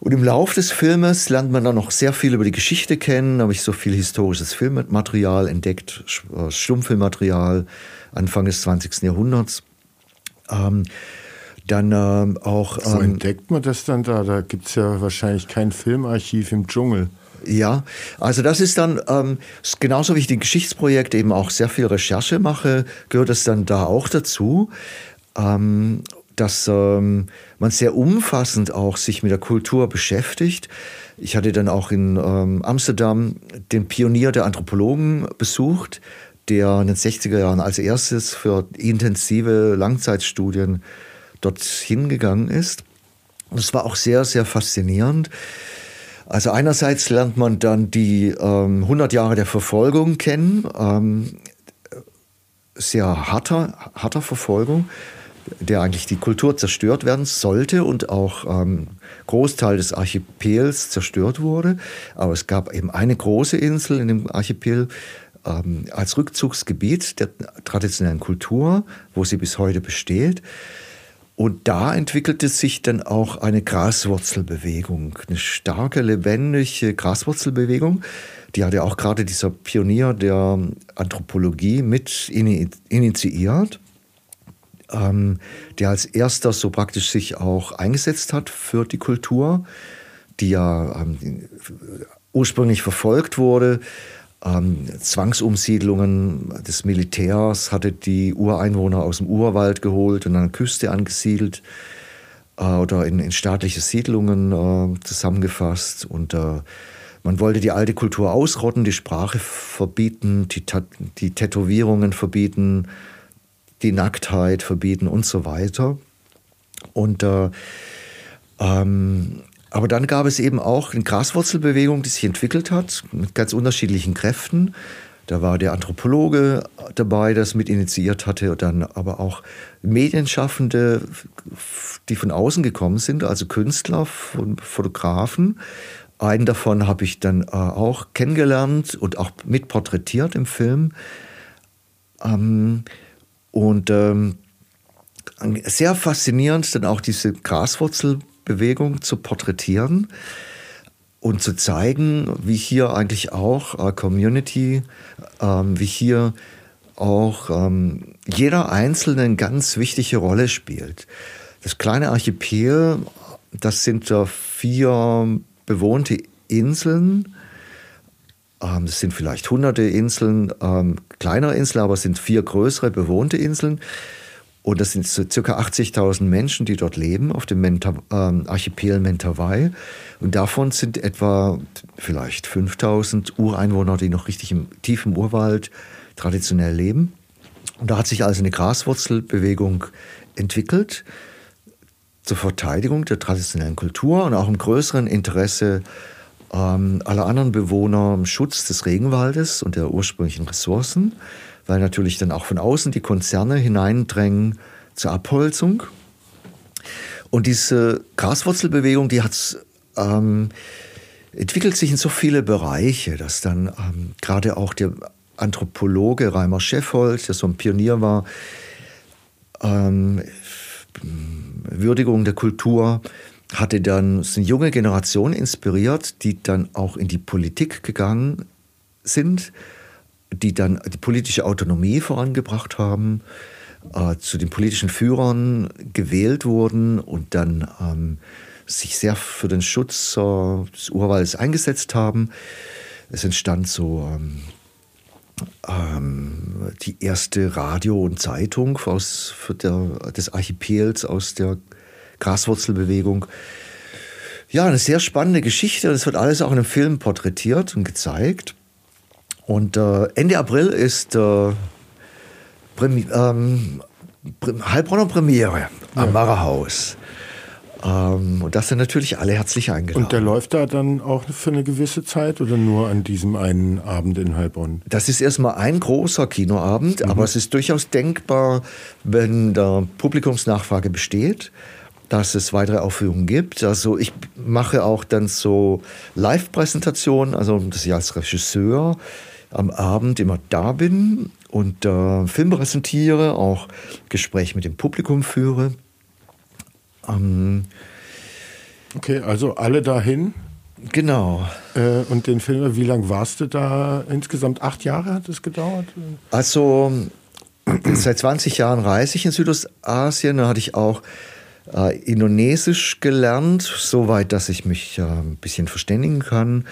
Und im Lauf des Filmes lernt man dann noch sehr viel über die Geschichte kennen, habe ich so viel historisches Filmmaterial entdeckt, äh, Stummfilmmaterial Anfang des 20. Jahrhunderts. Ähm, dann ähm, auch. Wo ähm, entdeckt man das dann da? Da gibt es ja wahrscheinlich kein Filmarchiv im Dschungel. Ja, also das ist dann ähm, genauso wie ich die Geschichtsprojekte eben auch sehr viel Recherche mache, gehört es dann da auch dazu. Ähm, dass ähm, man sehr umfassend auch sich mit der Kultur beschäftigt. Ich hatte dann auch in ähm, Amsterdam den Pionier der Anthropologen besucht, der in den 60er Jahren als erstes für intensive Langzeitstudien dorthin gegangen ist. Und es war auch sehr, sehr faszinierend. Also einerseits lernt man dann die ähm, 100 Jahre der Verfolgung kennen, ähm, sehr harter, harter Verfolgung der eigentlich die Kultur zerstört werden sollte und auch ähm, Großteil des Archipels zerstört wurde. Aber es gab eben eine große Insel in dem Archipel ähm, als Rückzugsgebiet der traditionellen Kultur, wo sie bis heute besteht. Und da entwickelte sich dann auch eine Graswurzelbewegung, eine starke, lebendige Graswurzelbewegung. Die hatte auch gerade dieser Pionier der Anthropologie mit initiiert ähm, der als erster so praktisch sich auch eingesetzt hat für die Kultur, die ja ähm, ursprünglich verfolgt wurde. Ähm, Zwangsumsiedlungen des Militärs hatte die Ureinwohner aus dem Urwald geholt und an der Küste angesiedelt äh, oder in, in, staatliche Siedlungen äh, zusammengefasst. Und äh, man wollte die alte Kultur ausrotten, die Sprache verbieten, die, die Tätowierungen verbieten, die Nacktheit verbieten und so weiter. Und äh, ähm, aber dann gab es eben auch eine Graswurzelbewegung, die sich entwickelt hat mit ganz unterschiedlichen Kräften. Da war der Anthropologe dabei, der es mit initiiert hatte, dann aber auch Medienschaffende, die von außen gekommen sind, also Künstler und Fotografen. Einen davon habe ich dann äh, auch kennengelernt und auch mit porträtiert im Film. Ähm, und ähm, sehr faszinierend dann auch diese Graswurzelbewegung zu porträtieren und zu zeigen, wie hier eigentlich auch äh, Community, ähm, wie hier auch ähm, jeder Einzelne eine ganz wichtige Rolle spielt. Das kleine Archipel, das sind äh, vier bewohnte Inseln es sind vielleicht hunderte Inseln, ähm, kleinere Inseln, aber es sind vier größere bewohnte Inseln. Und das sind so circa 80.000 Menschen, die dort leben, auf dem Menta, ähm, Archipel Mentawai. Und davon sind etwa vielleicht 5.000 Ureinwohner, die noch richtig im tiefen Urwald traditionell leben. Und da hat sich also eine Graswurzelbewegung entwickelt zur Verteidigung der traditionellen Kultur und auch im größeren Interesse ähm, alle anderen Bewohner im Schutz des Regenwaldes und der ursprünglichen Ressourcen, weil natürlich dann auch von außen die Konzerne hineindrängen zur Abholzung. Und diese Graswurzelbewegung, die hat ähm, entwickelt sich in so viele Bereiche, dass dann ähm, gerade auch der Anthropologe Reimer Scheffold, der so ein Pionier war, ähm, Würdigung der Kultur, hatte dann eine junge Generation inspiriert, die dann auch in die Politik gegangen sind, die dann die politische Autonomie vorangebracht haben, äh, zu den politischen Führern gewählt wurden und dann ähm, sich sehr für den Schutz äh, des Urwaldes eingesetzt haben. Es entstand so ähm, ähm, die erste Radio und Zeitung aus, der, des Archipels aus der Graswurzelbewegung. Ja, eine sehr spannende Geschichte. Das wird alles auch in einem Film porträtiert und gezeigt. Und äh, Ende April ist äh, Premi ähm, Heilbronner Premiere am ja. Marerhaus. Ähm, und das sind natürlich alle herzlich eingeladen. Und der läuft da dann auch für eine gewisse Zeit oder nur an diesem einen Abend in Heilbronn? Das ist erstmal ein großer Kinoabend, mhm. aber es ist durchaus denkbar, wenn der Publikumsnachfrage besteht, dass es weitere Aufführungen gibt. Also ich mache auch dann so Live-Präsentationen, also dass ich als Regisseur am Abend immer da bin und äh, Film präsentiere, auch Gespräche mit dem Publikum führe. Ähm, okay, also alle dahin. Genau. Äh, und den Film, wie lange warst du da? Insgesamt acht Jahre hat es gedauert? Also seit 20 Jahren reise ich in Südostasien. Da hatte ich auch äh, Indonesisch gelernt, soweit, dass ich mich äh, ein bisschen verständigen kann.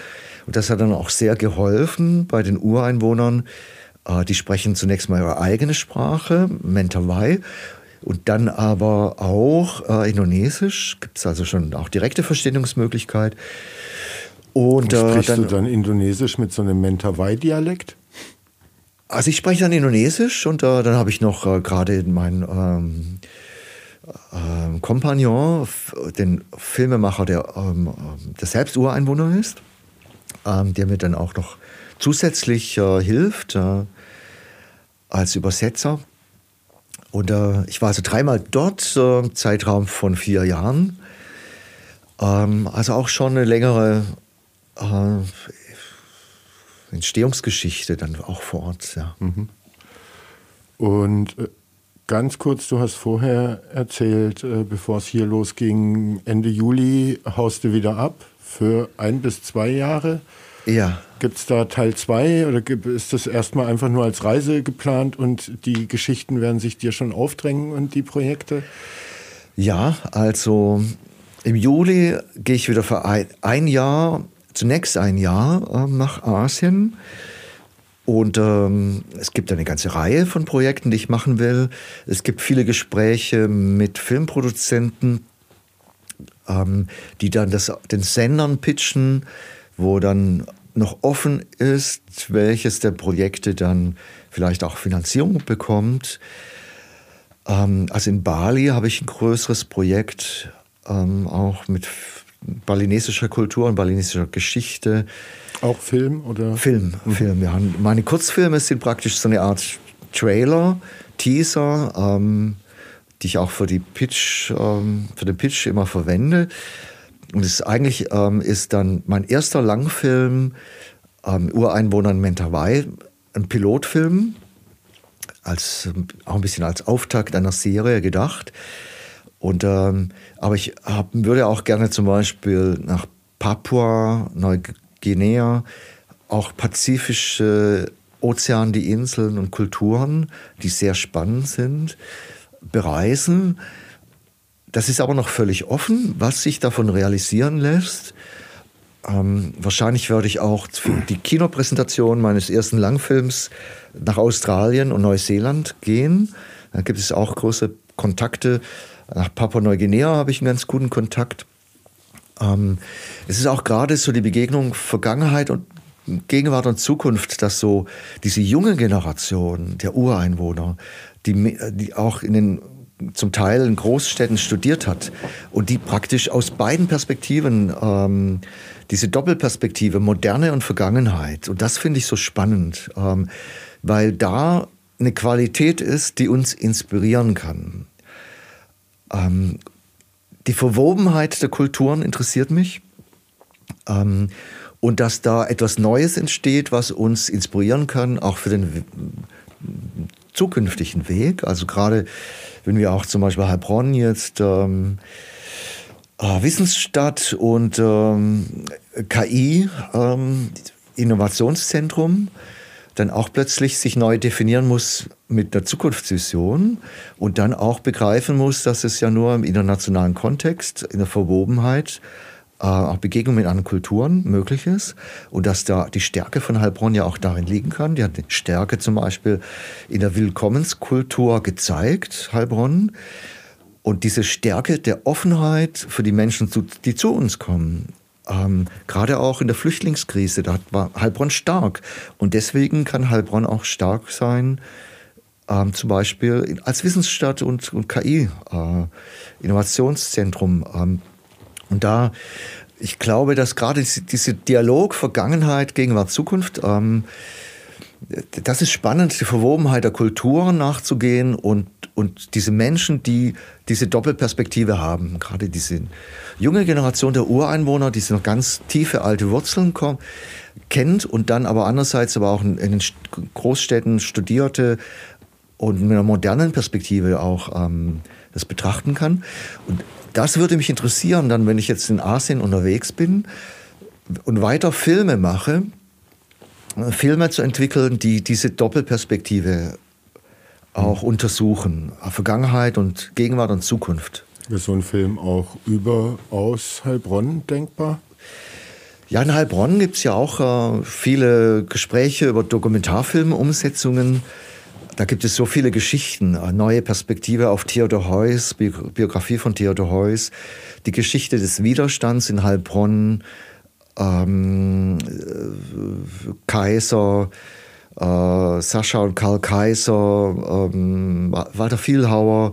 Und das hat dann auch sehr geholfen bei den Ureinwohnern. Äh, die sprechen zunächst mal ihre eigene Sprache, Mentawai. Und dann aber auch äh, Indonesisch, gibt es also schon auch direkte Verständigungsmöglichkeit. Und, und sprichst äh, dann, du dann Indonesisch mit so einem Mentawai-Dialekt? Also ich spreche dann Indonesisch und äh, dann habe ich noch äh, gerade meinen ähm, äh, Kompagnon, den Filmemacher, der, ähm, der selbst Ureinwohner ist, ähm, der mir dann auch noch zusätzlich äh, hilft äh, als Übersetzer. Und äh, ich war also dreimal dort, äh, Zeitraum von vier Jahren. Ähm, also auch schon eine längere äh, Entstehungsgeschichte dann auch vor Ort. Ja. Mhm. Und äh, ganz kurz, du hast vorher erzählt, äh, bevor es hier losging, Ende Juli haust du wieder ab für ein bis zwei Jahre. Ja. Gibt es da Teil 2 oder ist das erstmal einfach nur als Reise geplant und die Geschichten werden sich dir schon aufdrängen und die Projekte? Ja, also im Juli gehe ich wieder für ein, ein Jahr, zunächst ein Jahr äh, nach Asien. Und ähm, es gibt eine ganze Reihe von Projekten, die ich machen will. Es gibt viele Gespräche mit Filmproduzenten, ähm, die dann das, den Sendern pitchen wo dann noch offen ist, welches der Projekte dann vielleicht auch Finanzierung bekommt. Ähm, also in Bali habe ich ein größeres Projekt, ähm, auch mit balinesischer Kultur und balinesischer Geschichte. Auch Film oder? Film, mhm. Film, ja. Meine Kurzfilme sind praktisch so eine Art Trailer, Teaser, ähm, die ich auch für die Pitch, ähm, für den Pitch immer verwende. Und es eigentlich ähm, ist dann mein erster Langfilm ähm, Ureinwohner in Mentawai, ein Pilotfilm, als, auch ein bisschen als Auftakt einer Serie gedacht. Und, ähm, aber ich hab, würde auch gerne zum Beispiel nach Papua, Neuguinea, auch pazifische Ozean, die Inseln und Kulturen, die sehr spannend sind, bereisen. Das ist aber noch völlig offen, was sich davon realisieren lässt. Ähm, wahrscheinlich werde ich auch für die Kinopräsentation meines ersten Langfilms nach Australien und Neuseeland gehen. Da gibt es auch große Kontakte. Nach Papua-Neuguinea habe ich einen ganz guten Kontakt. Ähm, es ist auch gerade so die Begegnung Vergangenheit und Gegenwart und Zukunft, dass so diese junge Generation der Ureinwohner, die, die auch in den zum Teil in Großstädten studiert hat und die praktisch aus beiden Perspektiven, ähm, diese Doppelperspektive, Moderne und Vergangenheit, und das finde ich so spannend, ähm, weil da eine Qualität ist, die uns inspirieren kann. Ähm, die Verwobenheit der Kulturen interessiert mich. Ähm, und dass da etwas Neues entsteht, was uns inspirieren kann, auch für den zukünftigen Weg. Also gerade wenn wir auch zum Beispiel Heilbronn jetzt ähm, äh, Wissensstadt und ähm, KI, ähm, Innovationszentrum, dann auch plötzlich sich neu definieren muss mit der Zukunftsvision und dann auch begreifen muss, dass es ja nur im internationalen Kontext, in der Verwobenheit, äh, auch Begegnung mit anderen Kulturen möglich ist und dass da die Stärke von Heilbronn ja auch darin liegen kann. Die hat die Stärke zum Beispiel in der Willkommenskultur gezeigt, Heilbronn. Und diese Stärke der Offenheit für die Menschen, die zu uns kommen, ähm, gerade auch in der Flüchtlingskrise, da war Heilbronn stark. Und deswegen kann Heilbronn auch stark sein, ähm, zum Beispiel als Wissensstadt und, und KI-Innovationszentrum. Äh, ähm, und da, ich glaube, dass gerade diese Dialog Vergangenheit, Gegenwart, Zukunft, ähm, das ist spannend, die Verwobenheit der Kulturen nachzugehen und, und diese Menschen, die diese Doppelperspektive haben, gerade diese junge Generation der Ureinwohner, die noch ganz tiefe alte Wurzeln kommen, kennt und dann aber andererseits aber auch in, den Großstädten studierte und mit einer modernen Perspektive auch ähm, das betrachten kann. Und das würde mich interessieren, dann, wenn ich jetzt in Asien unterwegs bin und weiter Filme mache, Filme zu entwickeln, die diese Doppelperspektive auch untersuchen. Vergangenheit und Gegenwart und Zukunft. Ist so ein Film auch überaus Heilbronn denkbar? Ja, in Heilbronn gibt es ja auch äh, viele Gespräche über Dokumentarfilmumsetzungen. Da gibt es so viele Geschichten, eine neue Perspektive auf Theodor Heuss, Biografie von Theodor Heuss, die Geschichte des Widerstands in Heilbronn, ähm, äh, Kaiser, äh, Sascha und Karl Kaiser, ähm, Walter Vielhauer.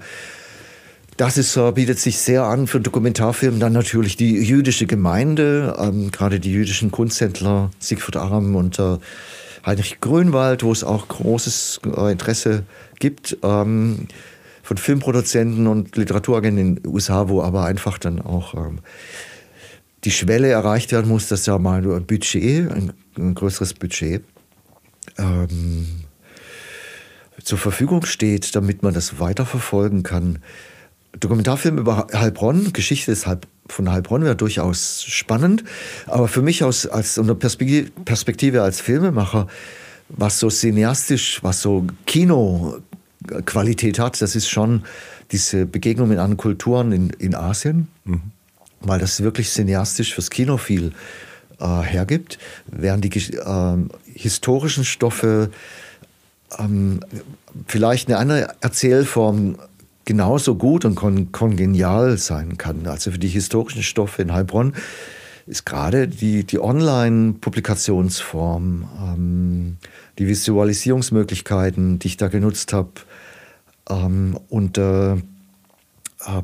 Das ist, äh, bietet sich sehr an für Dokumentarfilme. Dann natürlich die jüdische Gemeinde, ähm, gerade die jüdischen Kunsthändler Siegfried Aram und äh, Heinrich Grünwald, wo es auch großes äh, Interesse gibt ähm, von Filmproduzenten und Literaturagenten in den USA, wo aber einfach dann auch ähm, die Schwelle erreicht werden muss, dass ja mal ein Budget, ein, ein größeres Budget ähm, zur Verfügung steht, damit man das weiterverfolgen kann. Dokumentarfilm über Heilbronn, Geschichte des Heilbronn von Heilbronn wäre durchaus spannend. Aber für mich aus, als unter Perspektive als Filmemacher, was so cineastisch, was so Kinoqualität hat, das ist schon diese Begegnung mit anderen Kulturen in, in Asien, mhm. weil das wirklich cineastisch fürs Kino viel äh, hergibt, während die äh, historischen Stoffe ähm, vielleicht eine andere Erzählform genauso gut und kon kongenial sein kann. Also für die historischen Stoffe in Heilbronn ist gerade die, die Online-Publikationsform, ähm, die Visualisierungsmöglichkeiten, die ich da genutzt habe, ähm, und äh, äh,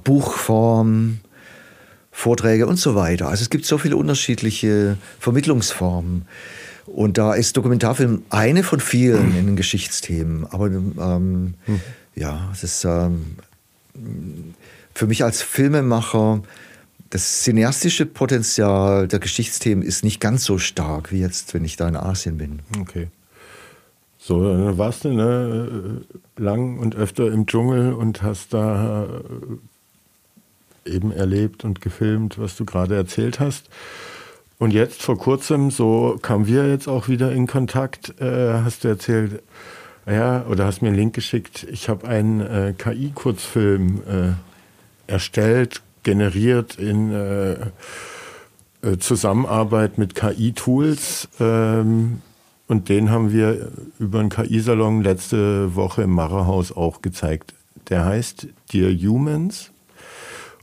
Buchform, Vorträge und so weiter. Also es gibt so viele unterschiedliche Vermittlungsformen. Und da ist Dokumentarfilm eine von vielen in den Geschichtsthemen. Aber ähm, hm. ja, es ist ähm, für mich als Filmemacher, das cineastische Potenzial der Geschichtsthemen ist nicht ganz so stark wie jetzt, wenn ich da in Asien bin. Okay. So, dann warst du ne, lang und öfter im Dschungel und hast da äh, eben erlebt und gefilmt, was du gerade erzählt hast. Und jetzt vor kurzem, so kamen wir jetzt auch wieder in Kontakt, äh, hast du erzählt, ja, oder hast mir einen Link geschickt. Ich habe einen äh, KI-Kurzfilm äh, erstellt, generiert in äh, äh Zusammenarbeit mit KI-Tools. Ähm, und den haben wir über einen KI-Salon letzte Woche im Macherhaus auch gezeigt. Der heißt Dear Humans.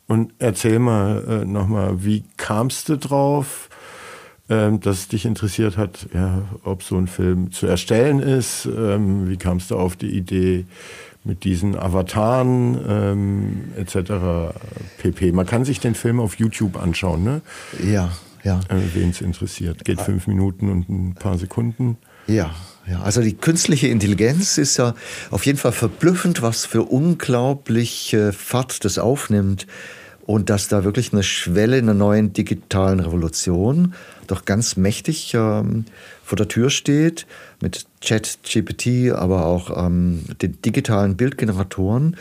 Und erzähl mal äh, nochmal, wie kamst du drauf? Ähm, dass es dich interessiert hat, ja, ob so ein Film zu erstellen ist. Ähm, wie kamst du auf die Idee, mit diesen Avataren ähm, etc. pp. Man kann sich den Film auf YouTube anschauen, ne? Ja, ja. Äh, Wen es interessiert. Geht fünf Minuten und ein paar Sekunden. Ja, ja. Also die künstliche Intelligenz ist ja auf jeden Fall verblüffend, was für unglaubliche Fahrt das aufnimmt und dass da wirklich eine Schwelle in einer neuen digitalen Revolution doch ganz mächtig ähm, vor der Tür steht mit Chat-GPT, aber auch ähm, den digitalen Bildgeneratoren.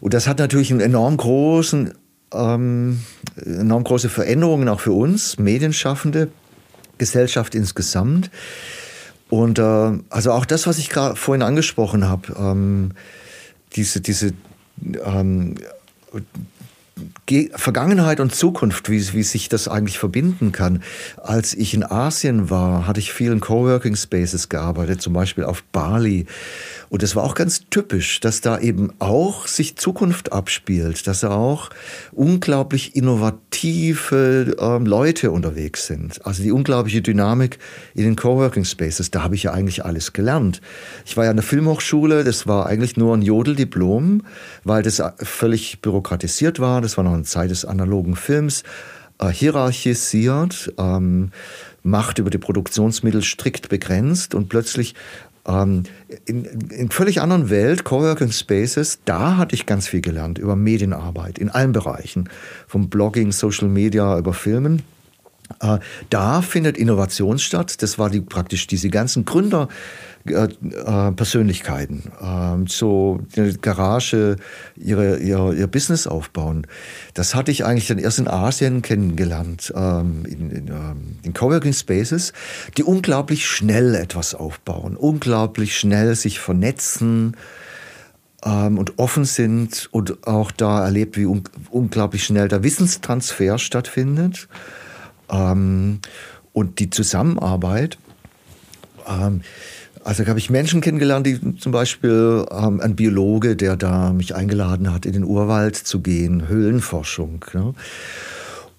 Und das hat natürlich einen enorm großen, ähm, enorm große Veränderungen auch für uns Medienschaffende, Gesellschaft insgesamt. Und äh, also auch das, was ich gerade vorhin angesprochen habe, ähm, diese, diese ähm, Ge Vergangenheit und Zukunft, wie, wie sich das eigentlich verbinden kann. Als ich in Asien war, hatte ich vielen Coworking Spaces gearbeitet, zum Beispiel auf Bali. Und es war auch ganz typisch, dass da eben auch sich Zukunft abspielt, dass da auch unglaublich innovative ähm, Leute unterwegs sind. Also die unglaubliche Dynamik in den Coworking Spaces, da habe ich ja eigentlich alles gelernt. Ich war ja an der Filmhochschule, das war eigentlich nur ein Jodeldiplom, weil das völlig bürokratisiert war. Das war noch eine Zeit des analogen Films. Äh, hierarchisiert, ähm, Macht über die Produktionsmittel strikt begrenzt und plötzlich ähm, in, in völlig anderen Welt, Coworking Spaces, da hatte ich ganz viel gelernt über Medienarbeit in allen Bereichen, vom Blogging, Social Media über Filmen. Äh, da findet Innovation statt. Das war die, praktisch diese ganzen Gründer, äh, äh, Persönlichkeiten, äh, so eine Garage, ihre, ihr, ihr Business aufbauen. Das hatte ich eigentlich dann erst in Asien kennengelernt, ähm, in, in, ähm, in Coworking Spaces, die unglaublich schnell etwas aufbauen, unglaublich schnell sich vernetzen ähm, und offen sind und auch da erlebt, wie un unglaublich schnell der Wissenstransfer stattfindet ähm, und die Zusammenarbeit. Ähm, also da habe ich Menschen kennengelernt, die zum Beispiel ähm, ein Biologe, der da mich eingeladen hat, in den Urwald zu gehen, Höhlenforschung. Ne?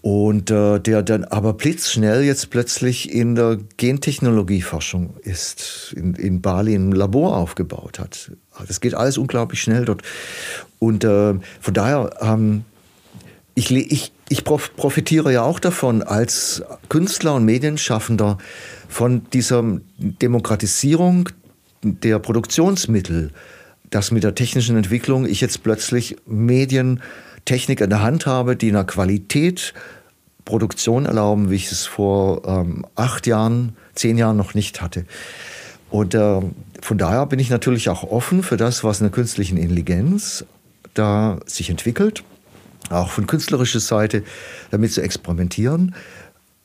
Und äh, der dann aber blitzschnell jetzt plötzlich in der Gentechnologieforschung ist, in, in Bali ein Labor aufgebaut hat. Das geht alles unglaublich schnell dort. Und äh, von daher, ähm, ich, ich, ich profitiere ja auch davon als Künstler und Medienschaffender, von dieser Demokratisierung der Produktionsmittel, dass mit der technischen Entwicklung ich jetzt plötzlich Medientechnik in der Hand habe, die in der Qualität Produktion erlauben, wie ich es vor ähm, acht Jahren, zehn Jahren noch nicht hatte. Und äh, von daher bin ich natürlich auch offen für das, was in der künstlichen Intelligenz da sich entwickelt, auch von künstlerischer Seite damit zu experimentieren.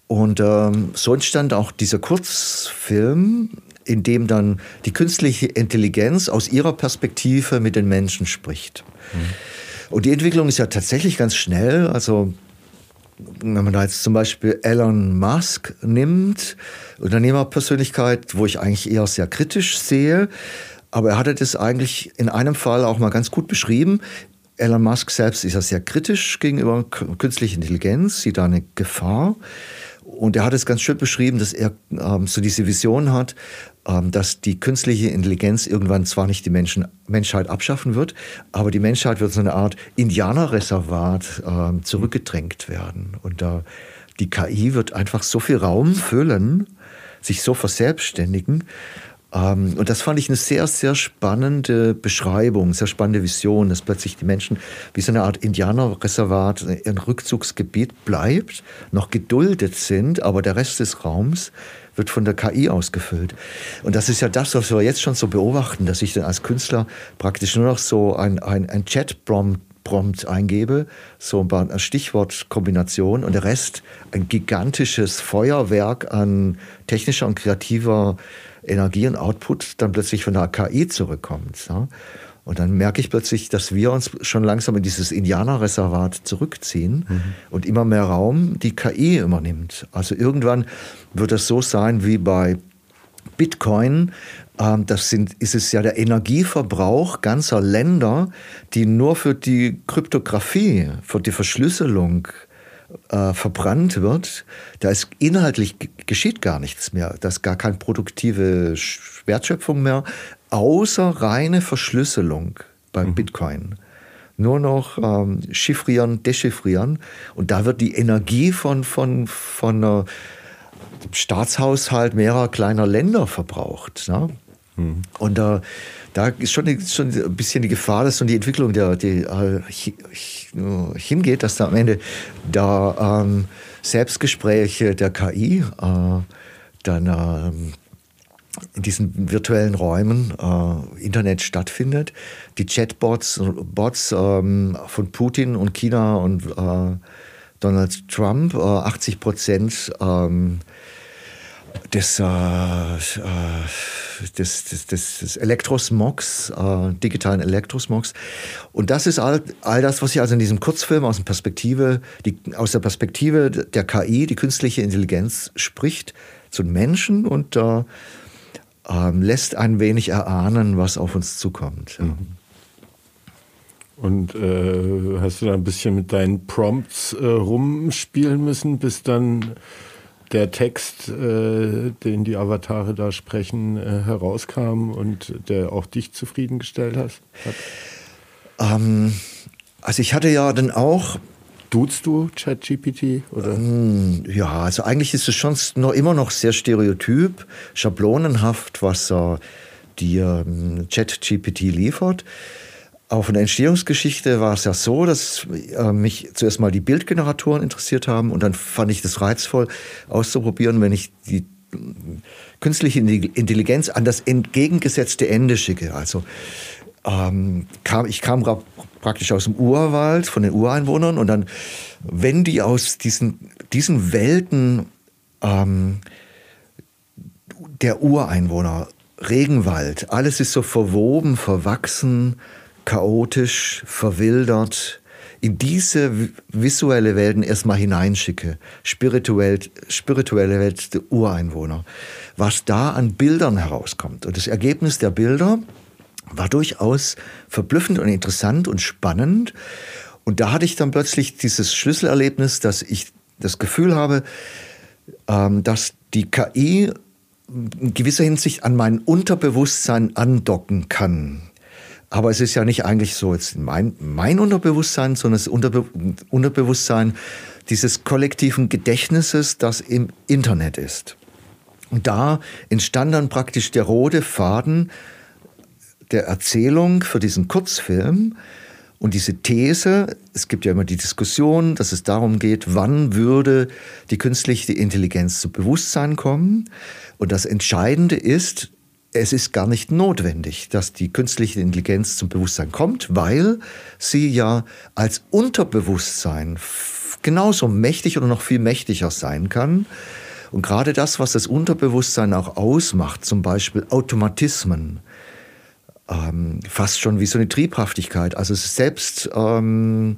Und ähm, so entstand auch dieser Kurzfilm, in dem dann die künstliche Intelligenz aus ihrer Perspektive mit den Menschen spricht. Mhm. Und die Entwicklung ist ja tatsächlich ganz schnell. Also wenn man da jetzt zum Beispiel Elon Musk nimmt, Unternehmerpersönlichkeit, wo ich eigentlich eher sehr kritisch sehe, aber er hatte das eigentlich in einem Fall auch mal ganz gut beschrieben. Elon Musk selbst ist ja sehr kritisch gegenüber künstlicher Intelligenz, sieht da eine Gefahr. Und er hat es ganz schön beschrieben, dass er ähm, so diese Vision hat, ähm, dass die künstliche Intelligenz irgendwann zwar nicht die Menschen, Menschheit abschaffen wird, aber die Menschheit wird so eine Art Indianerreservat ähm, zurückgedrängt werden. Und äh, die KI wird einfach so viel Raum füllen, sich so verselbstständigen, und das fand ich eine sehr, sehr spannende Beschreibung, sehr spannende Vision, dass plötzlich die Menschen wie so eine Art Indianerreservat, ein Rückzugsgebiet bleibt, noch geduldet sind, aber der Rest des Raums wird von der KI ausgefüllt. Und das ist ja das, was wir jetzt schon so beobachten, dass ich dann als Künstler praktisch nur noch so ein, ein, ein Chat-Prompt Prompt eingebe, so eine Stichwortkombination und der Rest ein gigantisches Feuerwerk an technischer und kreativer Energie und Output dann plötzlich von der KI zurückkommt. Ja? Und dann merke ich plötzlich, dass wir uns schon langsam in dieses Indianerreservat zurückziehen mhm. und immer mehr Raum die KI übernimmt. Also irgendwann wird es so sein wie bei Bitcoin. Ähm, das sind, ist es ja der Energieverbrauch ganzer Länder, die nur für die Kryptographie, für die Verschlüsselung äh, verbrannt wird, da ist inhaltlich geschieht gar nichts mehr. Da ist gar keine produktive Wertschöpfung mehr, außer reine Verschlüsselung. beim mhm. Bitcoin. Nur noch ähm, chiffrieren, dechiffrieren. Und da wird die Energie von, von, von äh, dem Staatshaushalt mehrerer kleiner Länder verbraucht. Ne? Mhm. Und äh, da ist schon, schon, ein bisschen die Gefahr, dass so die Entwicklung der, die, äh, hingeht, dass da am Ende da ähm, Selbstgespräche der KI äh, dann ähm, in diesen virtuellen Räumen äh, Internet stattfindet. Die Chatbots Bots, ähm, von Putin und China und äh, Donald Trump, äh, 80 Prozent ähm, des, äh, äh, des, des, des, Elektrosmogs, äh, digitalen Elektrosmogs. Und das ist all, all das, was ich also in diesem Kurzfilm aus, Perspektive, die, aus der Perspektive der KI, die künstliche Intelligenz, spricht zu Menschen und äh, ähm, lässt ein wenig erahnen, was auf uns zukommt. Mhm. Und äh, hast du da ein bisschen mit deinen Prompts äh, rumspielen müssen, bis dann der Text, äh, den die Avatare da sprechen, äh, herauskam und der auch dich zufriedengestellt hat? Ähm, also ich hatte ja dann auch Duzt du ChatGPT? Ähm, ja, also eigentlich ist es schon noch immer noch sehr stereotyp, schablonenhaft, was äh, dir ähm, ChatGPT liefert. Auch von der Entstehungsgeschichte war es ja so, dass äh, mich zuerst mal die Bildgeneratoren interessiert haben und dann fand ich das reizvoll auszuprobieren, wenn ich die äh, künstliche Intelligenz an das entgegengesetzte Ende schicke. Also ähm, kam, ich kam praktisch aus dem Urwald von den Ureinwohnern und dann, wenn die aus diesen, diesen Welten ähm, der Ureinwohner, Regenwald, alles ist so verwoben, verwachsen, chaotisch, verwildert, in diese visuelle Welten erstmal hineinschicke, spirituell, spirituelle Welt der Ureinwohner, was da an Bildern herauskommt. Und das Ergebnis der Bilder war durchaus verblüffend und interessant und spannend. Und da hatte ich dann plötzlich dieses Schlüsselerlebnis, dass ich das Gefühl habe, ähm, dass die KI in gewisser Hinsicht an mein Unterbewusstsein andocken kann. Aber es ist ja nicht eigentlich so jetzt mein, mein Unterbewusstsein, sondern das Unterbe Unterbewusstsein dieses kollektiven Gedächtnisses, das im Internet ist. Und da entstand dann praktisch der rote Faden der Erzählung für diesen Kurzfilm und diese These, es gibt ja immer die Diskussion, dass es darum geht, wann würde die künstliche Intelligenz zu Bewusstsein kommen. Und das Entscheidende ist, es ist gar nicht notwendig, dass die künstliche Intelligenz zum Bewusstsein kommt, weil sie ja als Unterbewusstsein genauso mächtig oder noch viel mächtiger sein kann. Und gerade das, was das Unterbewusstsein auch ausmacht, zum Beispiel Automatismen, ähm, fast schon wie so eine Triebhaftigkeit. Also selbst ähm,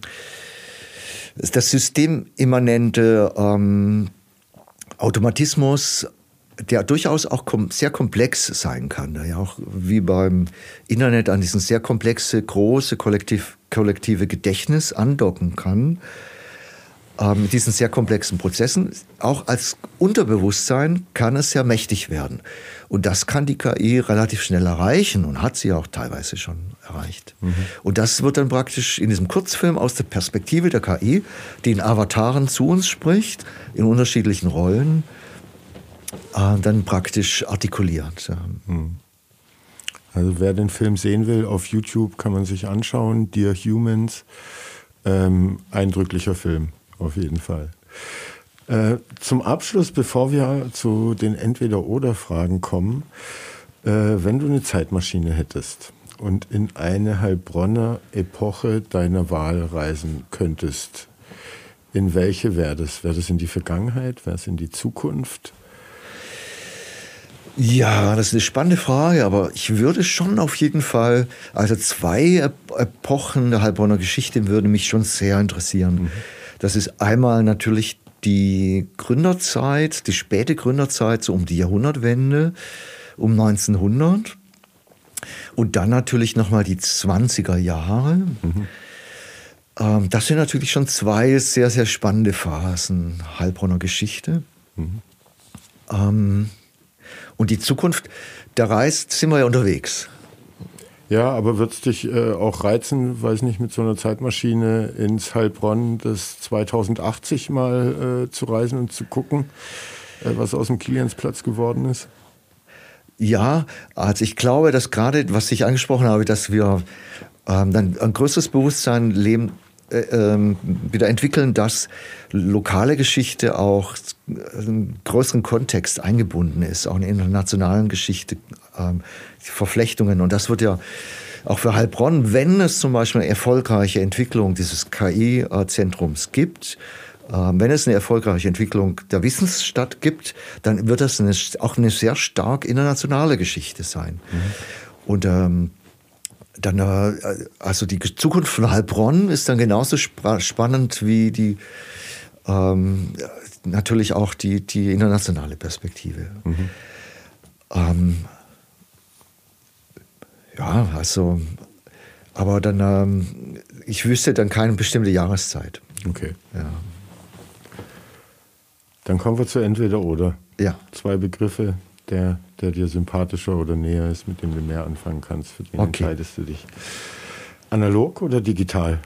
das systemimmanente ähm, Automatismus, der durchaus auch kom sehr komplex sein kann, der ja auch wie beim Internet an diesen sehr komplexe, große kollektiv, kollektive Gedächtnis andocken kann äh, mit diesen sehr komplexen Prozessen, auch als Unterbewusstsein kann es sehr mächtig werden. Und das kann die KI relativ schnell erreichen und hat sie auch teilweise schon erreicht. Mhm. Und das wird dann praktisch in diesem Kurzfilm aus der Perspektive der KI, die in Avataren zu uns spricht, in unterschiedlichen Rollen, äh, dann praktisch artikuliert. Mhm. Also wer den Film sehen will, auf YouTube kann man sich anschauen. Dear Humans, ähm, eindrücklicher Film auf jeden Fall. Äh, zum Abschluss, bevor wir zu den Entweder-Oder-Fragen kommen, äh, wenn du eine Zeitmaschine hättest und in eine Heilbronner Epoche deiner Wahl reisen könntest, in welche wäre das? Wäre das in die Vergangenheit? Wäre es in die Zukunft? Ja, das ist eine spannende Frage, aber ich würde schon auf jeden Fall, also zwei Epochen der Heilbronner Geschichte würden mich schon sehr interessieren. Mhm. Das ist einmal natürlich die Gründerzeit, die späte Gründerzeit, so um die Jahrhundertwende, um 1900. Und dann natürlich nochmal die 20er Jahre. Mhm. Ähm, das sind natürlich schon zwei sehr, sehr spannende Phasen Heilbronner Geschichte. Mhm. Ähm, und die Zukunft, da reist, sind wir ja unterwegs. Ja, aber wird es dich äh, auch reizen, weiß nicht, mit so einer Zeitmaschine ins Heilbronn des 2080 mal äh, zu reisen und zu gucken, äh, was aus dem Kiliansplatz geworden ist? Ja, also ich glaube, dass gerade, was ich angesprochen habe, dass wir ähm, dann ein größeres Bewusstsein leben, wieder entwickeln, dass lokale Geschichte auch einen größeren Kontext eingebunden ist, auch in der internationalen Geschichte, ähm, Verflechtungen. Und das wird ja auch für Heilbronn, wenn es zum Beispiel eine erfolgreiche Entwicklung dieses KI-Zentrums gibt, ähm, wenn es eine erfolgreiche Entwicklung der Wissensstadt gibt, dann wird das eine, auch eine sehr stark internationale Geschichte sein. Mhm. Und ähm, dann, äh, also die Zukunft von Heilbronn ist dann genauso sp spannend wie die, ähm, natürlich auch die, die internationale Perspektive. Mhm. Ähm, ja, also, aber dann, ähm, ich wüsste dann keine bestimmte Jahreszeit. Okay. Ja. Dann kommen wir zu entweder oder. Ja. Zwei Begriffe, der, der dir sympathischer oder näher ist, mit dem du mehr anfangen kannst. Für den okay. entscheidest du dich. Analog oder digital?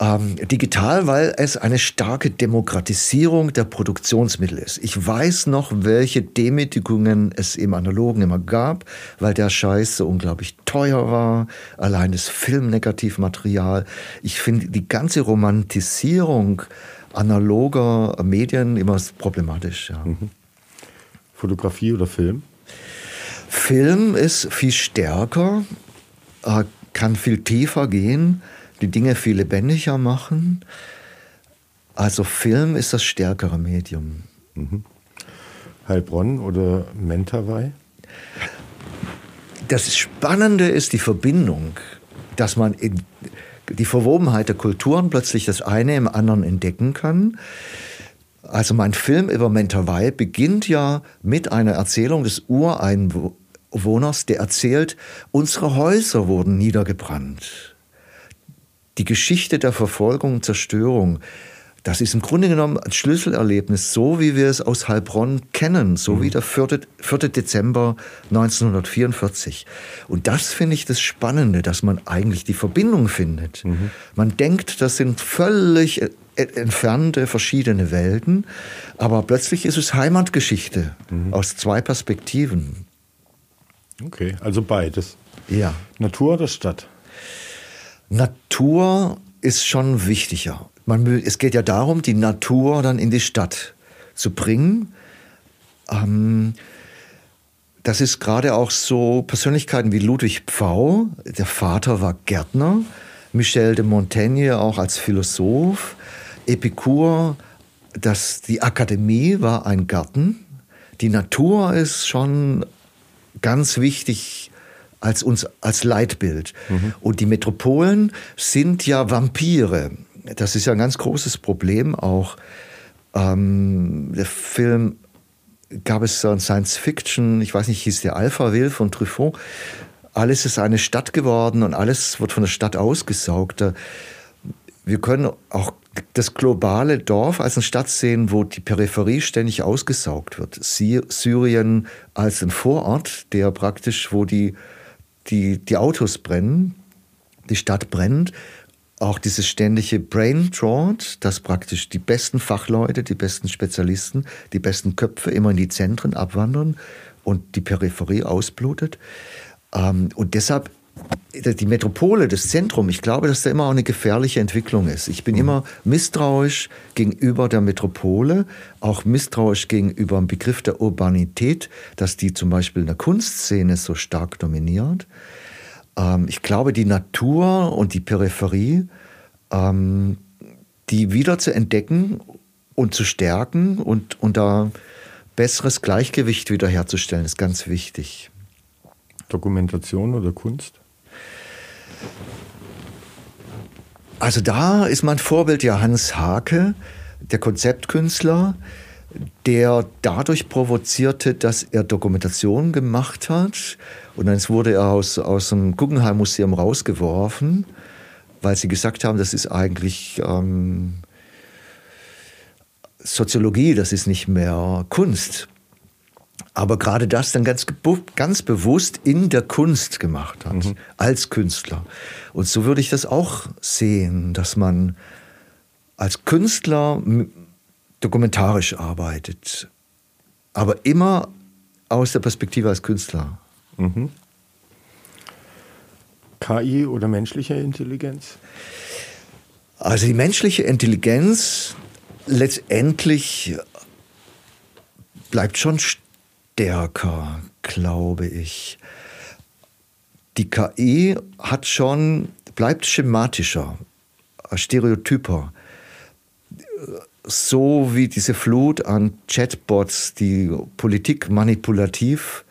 Ähm, digital, weil es eine starke Demokratisierung der Produktionsmittel ist. Ich weiß noch, welche Demütigungen es im Analogen immer gab, weil der Scheiß so unglaublich teuer war. Allein das Filmnegativmaterial. Ich finde die ganze Romantisierung analoger Medien immer problematisch. Ja. Mhm. Fotografie oder Film? Film ist viel stärker, äh, kann viel tiefer gehen, die Dinge viel lebendiger machen. Also Film ist das stärkere Medium. Mhm. Heilbronn oder Mentawai? Das Spannende ist die Verbindung, dass man die Verwobenheit der Kulturen plötzlich das eine im anderen entdecken kann. Also mein Film über Mentawai beginnt ja mit einer Erzählung des Ureinwohners, der erzählt, unsere Häuser wurden niedergebrannt. Die Geschichte der Verfolgung und Zerstörung, das ist im Grunde genommen ein Schlüsselerlebnis, so wie wir es aus Heilbronn kennen, so mhm. wie der 4. 4. Dezember 1944. Und das finde ich das Spannende, dass man eigentlich die Verbindung findet. Mhm. Man denkt, das sind völlig entfernte verschiedene Welten, aber plötzlich ist es Heimatgeschichte mhm. aus zwei Perspektiven. Okay, also beides. Ja. Natur oder Stadt? Natur ist schon wichtiger. Man, es geht ja darum, die Natur dann in die Stadt zu bringen. Ähm, das ist gerade auch so Persönlichkeiten wie Ludwig Pfau, der Vater war Gärtner, Michel de Montaigne auch als Philosoph, Epikur, das, die Akademie war ein Garten. Die Natur ist schon ganz wichtig als uns als Leitbild. Mhm. Und die Metropolen sind ja Vampire das ist ja ein ganz großes Problem auch. Ähm, der Film gab es so ein Science Fiction, ich weiß nicht, hieß der Alpha Will von Truffaut. Alles ist eine Stadt geworden und alles wird von der Stadt ausgesaugt. Wir können auch das globale Dorf als eine Stadt sehen, wo die Peripherie ständig ausgesaugt wird. Syrien als ein Vorort, der praktisch, wo die, die, die Autos brennen, die Stadt brennt auch dieses ständige Brain Drought, dass praktisch die besten Fachleute, die besten Spezialisten, die besten Köpfe immer in die Zentren abwandern und die Peripherie ausblutet. Ähm, und deshalb die Metropole, das Zentrum, ich glaube, dass da immer auch eine gefährliche Entwicklung ist. Ich bin mhm. immer misstrauisch gegenüber der Metropole, auch misstrauisch gegenüber dem Begriff der Urbanität, dass die zum Beispiel in der Kunstszene so stark dominiert. Ähm, ich glaube, die Natur und die Peripherie, ähm, die wieder zu entdecken und zu stärken und, und da besseres Gleichgewicht wiederherzustellen, ist ganz wichtig. Dokumentation oder Kunst? Also da ist mein Vorbild ja Hans Hake, der Konzeptkünstler, der dadurch provozierte, dass er Dokumentationen gemacht hat. Und dann wurde er aus, aus dem Guggenheim Museum rausgeworfen, weil sie gesagt haben, das ist eigentlich ähm, Soziologie, das ist nicht mehr Kunst. Aber gerade das dann ganz, ganz bewusst in der Kunst gemacht hat, mhm. als Künstler. Und so würde ich das auch sehen, dass man als Künstler dokumentarisch arbeitet, aber immer aus der Perspektive als Künstler. Mhm. KI oder menschliche Intelligenz? Also die menschliche Intelligenz letztendlich bleibt schon stärker, glaube ich. Die KI hat schon, bleibt schematischer, stereotyper. So wie diese Flut an Chatbots, die Politik manipulativ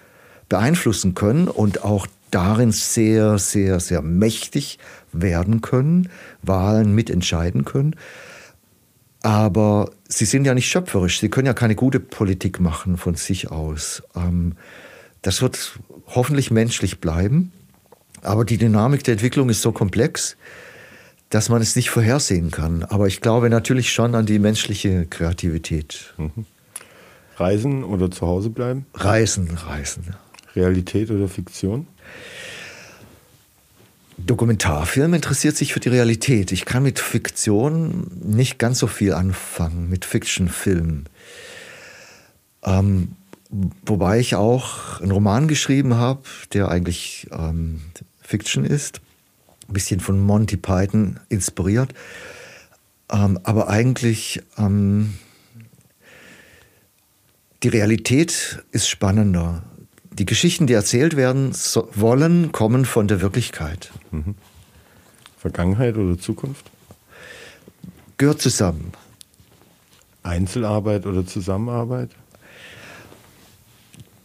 beeinflussen können und auch darin sehr, sehr, sehr mächtig werden können, Wahlen mitentscheiden können. Aber sie sind ja nicht schöpferisch. Sie können ja keine gute Politik machen von sich aus. Ähm, das wird hoffentlich menschlich bleiben. Aber die Dynamik der Entwicklung ist so komplex, dass man es nicht vorhersehen kann. Aber ich glaube natürlich schon an die menschliche Kreativität. Mhm. Reisen oder zu Hause bleiben? Reisen, reisen. Realität oder Fiktion? Dokumentarfilm interessiert sich für die Realität. Ich kann mit Fiktion nicht ganz so viel anfangen, mit Fiction-Film. Ähm, wobei ich auch einen Roman geschrieben habe, der eigentlich ähm, Fiction ist. Ein bisschen von Monty Python inspiriert. Ähm, aber eigentlich ähm, die Realität ist spannender die Geschichten, die erzählt werden so, wollen, kommen von der Wirklichkeit. Mhm. Vergangenheit oder Zukunft? Gehört zusammen. Einzelarbeit oder Zusammenarbeit?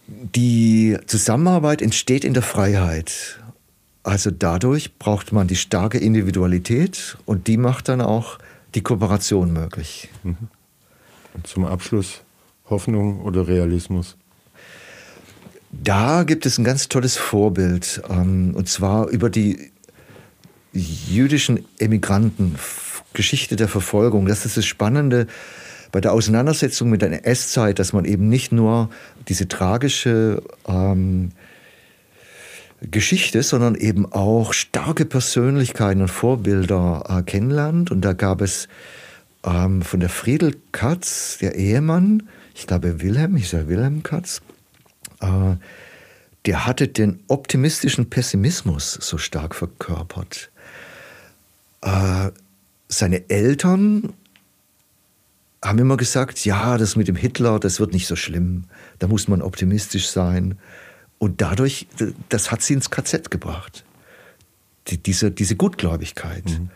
Die Zusammenarbeit entsteht in der Freiheit. Also dadurch braucht man die starke Individualität und die macht dann auch die Kooperation möglich. Mhm. Und zum Abschluss Hoffnung oder Realismus? Da gibt es ein ganz tolles Vorbild, ähm, und zwar über die jüdischen Emigranten, Geschichte der Verfolgung. Das ist das Spannende bei der Auseinandersetzung mit der NS-Zeit, dass man eben nicht nur diese tragische ähm, Geschichte, sondern eben auch starke Persönlichkeiten und Vorbilder äh, kennenlernt. Und da gab es ähm, von der Friedel Katz, der Ehemann, ich glaube Wilhelm, ich sage Wilhelm Katz, äh, der hatte den optimistischen Pessimismus so stark verkörpert. Äh, seine Eltern haben immer gesagt, ja, das mit dem Hitler, das wird nicht so schlimm, da muss man optimistisch sein. Und dadurch, das hat sie ins KZ gebracht. Die, diese, diese Gutgläubigkeit. Mhm.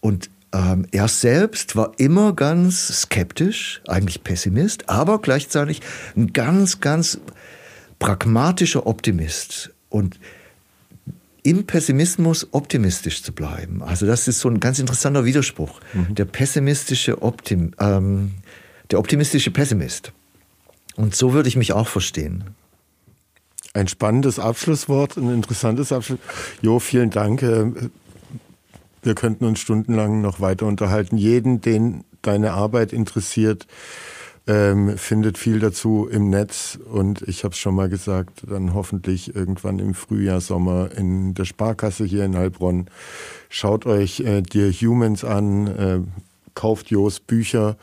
Und ähm, er selbst war immer ganz skeptisch, eigentlich Pessimist, aber gleichzeitig ein ganz, ganz pragmatischer Optimist. Und im Pessimismus optimistisch zu bleiben. Also das ist so ein ganz interessanter Widerspruch. Mhm. Der pessimistische Optim, ähm, der optimistische Pessimist. Und so würde ich mich auch verstehen. Ein spannendes Abschlusswort, ein interessantes Abschluss. Jo, vielen Dank. Wir könnten uns stundenlang noch weiter unterhalten. Jeden, den deine Arbeit interessiert, ähm, findet viel dazu im Netz. Und ich habe es schon mal gesagt, dann hoffentlich irgendwann im Frühjahr, Sommer in der Sparkasse hier in Heilbronn. Schaut euch äh, Dear Humans an, äh, kauft Jos Bücher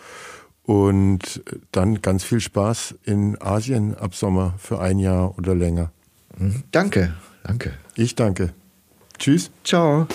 und dann ganz viel Spaß in Asien ab Sommer für ein Jahr oder länger. Mhm. Danke, danke. Ich danke. Tschüss. Ciao.